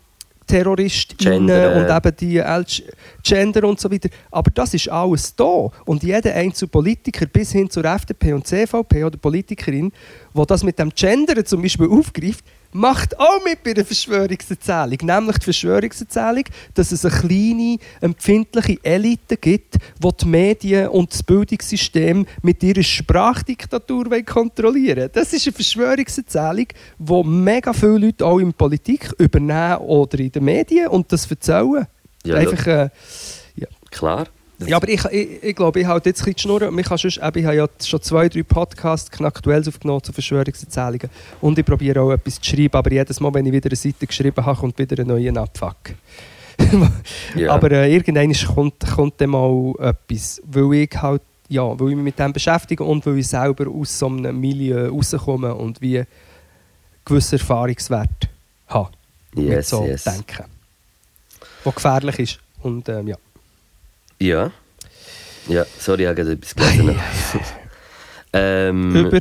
TerroristInnen Gender, äh. und eben die LG Gender und so weiter. Aber das ist alles da. Und jeder einzelne Politiker bis hin zur FDP und CVP oder Politikerin, wo das mit dem Gender zum Beispiel aufgreift, macht auch mit bei der Verschwörungserzählung. Nämlich die Verschwörungserzählung, dass es eine kleine, empfindliche Elite gibt, die die Medien und das Bildungssystem mit ihrer Sprachdiktatur kontrollieren wollen. Das ist eine Verschwörungserzählung, die mega viele Leute auch in der Politik übernehmen oder in den Medien und das erzählen. Ja, Einfach, äh, Klar. Ja, aber ich, ich, ich glaube, ich halte jetzt ein bisschen die Schnurren. Ich, kann sonst, eben, ich habe ja schon zwei, drei Podcasts aktuell aufgenommen zu Verschwörungserzählungen. Und ich probiere auch etwas zu schreiben, aber jedes Mal, wenn ich wieder eine Seite geschrieben habe, kommt wieder ein neuer Abfuck. Ja. Aber äh, irgendwann kommt, kommt dann mal etwas, weil ich halt, ja, weil ich mich mit dem beschäftige und weil ich selber aus so einem Milieu rauskomme und wie gewisse Erfahrungswerte habe. mit Yes, so yes. Denken. Was gefährlich ist. Und ähm, ja. Ja. Ja, sorry, ich habe gerade etwas gelesen. ähm, Über.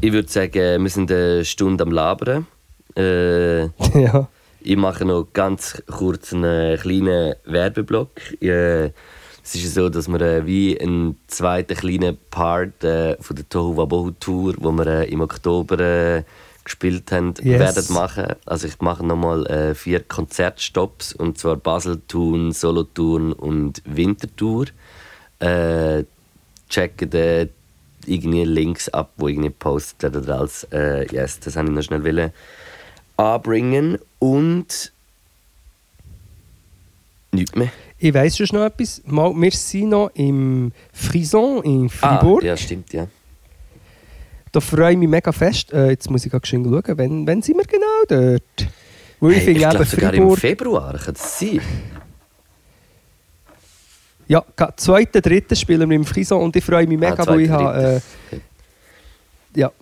ich würde sagen, wir sind eine Stunde am Labern. Äh, ja. ich mache noch ganz kurz einen kleinen Werbeblock. Äh, es ist so, dass wir äh, wie einen zweiten kleinen Part äh, von der Tohu Wabohu Tour, wo wir äh, im Oktober äh, gespielt haben, Yes. werden machen. Also ich mache nochmal äh, vier Konzertstops und zwar Basel, Thun, Solothurn und Winterthur. Äh, checken äh, irgendwie Links ab, wo irgendwie postet oder als äh, yes, das habe ich noch schnell wollen anbringen und nichts mehr. Ich weiss schon noch etwas. Mal, wir sind noch im Frison in Fribourg. Ah, ja, stimmt, ja. Da freue ich mich mega fest. Äh, jetzt muss ich gerade schön schauen, wenn, wenn sind wir genau dort? Weil ich Hey, finde ich eben glaube sogar im Fribourg... Februar, kann das sein? Ja, zweiten, dritten spielen wir im Frison und ich freue mich mega, Ah, weil ich habe... Äh, ja,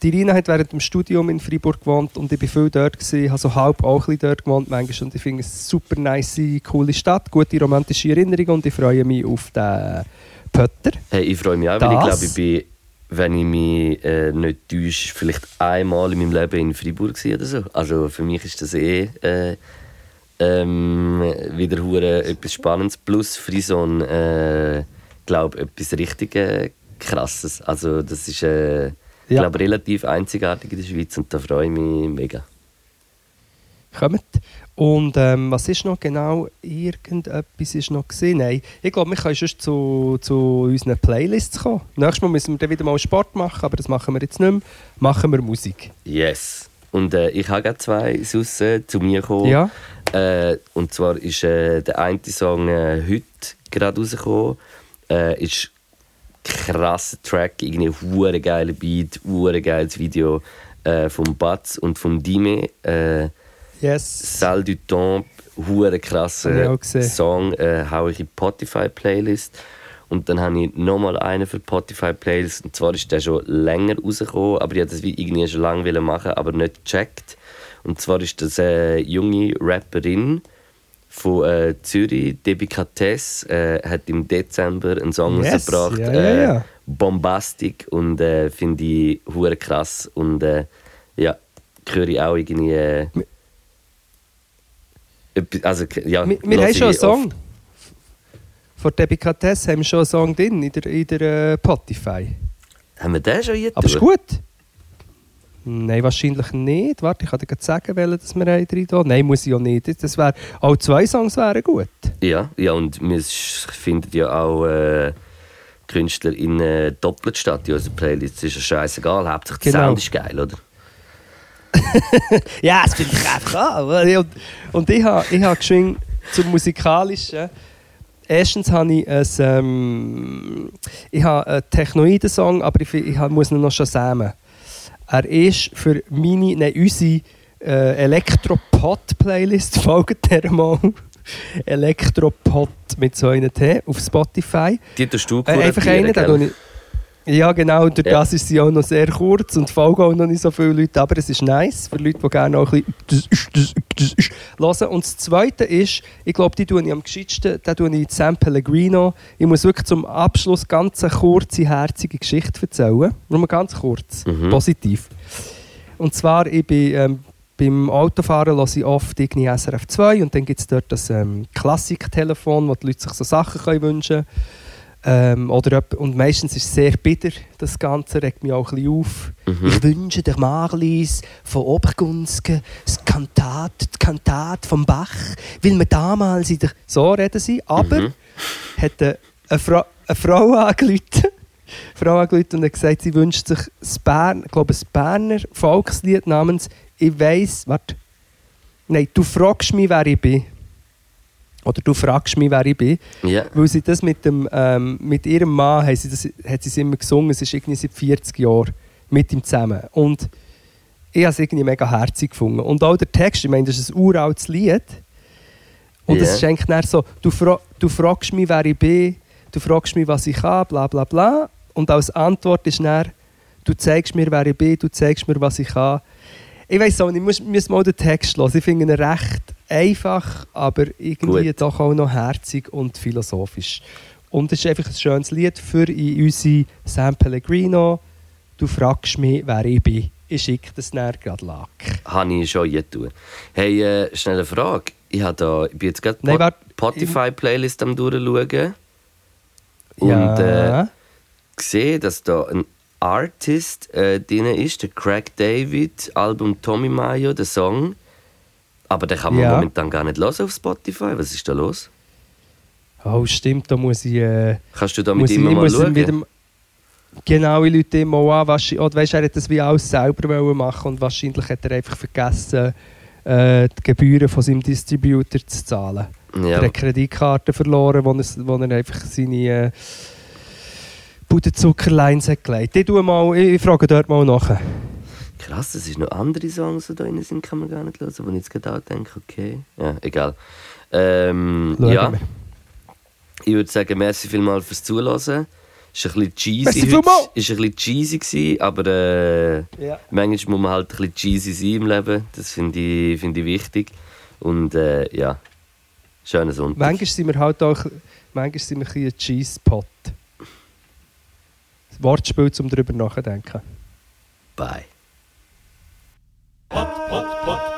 die Irina hat während dem Studium in Fribourg gewohnt und ich war viel dort. Gewesen, habe so halb auch ein bisschen dort gewohnt manchmal und ich finde es eine super nice, coole Stadt, gute romantische Erinnerungen und ich freue mich auf den Pötter. Hey, ich freue mich auch, weil ich Das? glaube, ich bin, wenn ich mich äh, nicht täusche, vielleicht einmal in meinem Leben in Freiburg oder so. Also für mich ist das eh äh, ähm, wieder hure etwas Spannendes. Plus Frison, äh, glaube etwas richtig äh, Krasses. Also das ist äh, Ja. glaube relativ einzigartig in der Schweiz und da freue ich mich mega. kommt. Und ähm, was ist noch genau? Irgendetwas ist noch gesehen. Nein, ich glaube, wir können schon zu, zu unseren Playlists kommen. Nächstes Mal müssen wir dann wieder mal Sport machen, aber das machen wir jetzt nicht mehr. Machen wir Musik. Yes. Und äh, ich habe gerade zwei äh, zu mir gekommen. Ja. Äh, und zwar ist äh, der eine Song äh, heute gerade rausgekommen. Äh, ist krasser Track, irgendwie hure geiler Beat, hure geiles Video äh, vom Batz und vom Dime. Äh, Yes. Salle du Temps, hure krasser. Song, äh, hau ich in die Spotify-Playlist. Und dann habe ich nochmal einen für die Spotify-Playlist. Und zwar ist der schon länger rausgekommen, aber ich wollte das wie irgendwie schon lange machen, aber nicht gecheckt. Und zwar ist das eine junge Rapperin von äh, Zürich, Debicates, äh, hat im Dezember einen Song Yes, rausgebracht. ja, ja, äh, ja. Bombastic und äh, finde ich hure krass. Und äh, ja, höre ich auch irgendwie. Äh, also, ja, Wir, wir haben schon einen Song. oft. Von Debicatesse haben wir schon einen Song drin in der, in der äh, Spotify. Haben wir den schon hier? Aber ist gut. Nein, wahrscheinlich nicht. Warte, ich kann dir gerade sagen, welchen dass wir haben drin tun. Nein, muss ich auch nicht. Das wär, auch zwei Songs wären gut. Ja, ja, und wir finden ja auch äh, Künstler in äh, doppelt statt in unserer Playlist. Das ist ja scheißegal. Hauptsache der Genau. Sound ist geil, oder? Ja, das finde ich einfach auch. Und, und ich habe ich ha geschwind zum Musikalischen. Erstens habe ich ein, ähm, ich habe einen Technoiden-Song, aber ich, ich hab- muss ihn noch schon sämen. Er ist für meine, nein, unsere äh, Elektropod-Playlist, folgt der mal. Elektropod mit so einem T auf Spotify. Die tust du Äh, einfach einen, den ich- Ja, genau. Und durch Ja. das ist sie auch noch sehr kurz und folgen auch noch nicht so viele Leute. Aber es ist nice für Leute, die gerne auch ein bisschen hören. Und das Zweite ist, ich glaube, die tue ich am gescheitsten, da tue ich San Pellegrino. Ich muss wirklich zum Abschluss ganz eine kurze, herzige Geschichte erzählen. Nur mal ganz kurz, Mhm. positiv. Und zwar, ich bin... Ähm, beim Autofahren höre ich oft irgendwie SRF 2 und dann gibt es dort das ähm, Klassiktelefon, wo die Leute sich so Sachen können wünschen können. Ähm, oder und meistens ist es sehr bitter, das Ganze regt mich auch ein bisschen auf. Mhm. Ich wünsche der Marlies von Obergunzgen das Kantat, die Kantat vom Bach, weil wir damals in der... So reden sie, aber Mhm. hat eine, eine, Frau, eine Frau angerufen, Frau angerufen und hat gesagt, sie wünscht sich das Bern, ich glaube, ein Berner Volkslied namens «Ich weiss...» Warte. Nein, «Du fragst mich, wer ich bin.» Oder «Du fragst mich, wer ich bin.» Ja. Weil sie das mit, dem, ähm, mit ihrem Mann haben sie das, hat sie es immer gesungen, es ist irgendwie seit 40 Jahren mit ihm zusammen. Und ich habe es irgendwie mega herzig gefunden. Und auch der Text, ich meine, das ist ein uraltes Lied. Und es ist eigentlich dann so, du, fra du fragst mich, wer ich bin, du fragst mich, was ich kann, bla bla bla. Und als Antwort ist dann, du zeigst mir, wer ich bin, du zeigst mir, was ich kann. Ich weiß auch nicht, ich muss, muss mal den Text hören. Ich finde ihn recht einfach, aber irgendwie Gut. doch auch noch herzig und philosophisch. Und es ist einfach ein schönes Lied für in unsere San Pellegrino. Du fragst mich, wer ich bin. Ich schicke das dann gerade lag. Habe ich schon jetzt tun. Hey, äh, schnelle Frage. Ich, hab da, ich bin jetzt gerade Nein, warte. Spotify-Playlist am durchschauen. Und ja. äh, gesehen, dass da ein Artist äh, drin ist, der Craig David, Album Tommy Mayo, der Song. Aber den kann man Ja. momentan gar nicht hören auf Spotify. Was ist da los? Oh, stimmt, da muss ich. Äh, Kannst du da mit ihm mal schauen? wieder, genau, ich Leute immer an. wahrsch- Oder weißt, er hat das wie alles selber wollen machen und wahrscheinlich hat er einfach vergessen, äh, die Gebühren von seinem Distributor zu zahlen. Er Ja, hat Kreditkarte verloren, wo er, wo er einfach seine äh, Budenzuckerlines hat gelegt. Ich, mal, ich, ich frage dort mal nach. Krass, das ist noch andere Songs, die da drin sind, kann man gar nicht hören. Wo ich jetzt gerade auch denke, okay. Ja, egal. Ähm, ja, wir. ich würde sagen, merci vielmals fürs Zuhören. Ist ein bisschen cheesy. Merci heute. vielmals. Ist ein bisschen cheesy gewesen, aber äh, Ja. manchmal muss man halt ein bisschen cheesy sein im Leben. Das finde ich, find ich wichtig. Und äh, ja, schönen Sonntag. Manchmal sind wir halt auch manchmal sind wir ein bisschen ein Cheese-Pot. Wortspiel, um darüber nachzudenken. Bye. Podcast.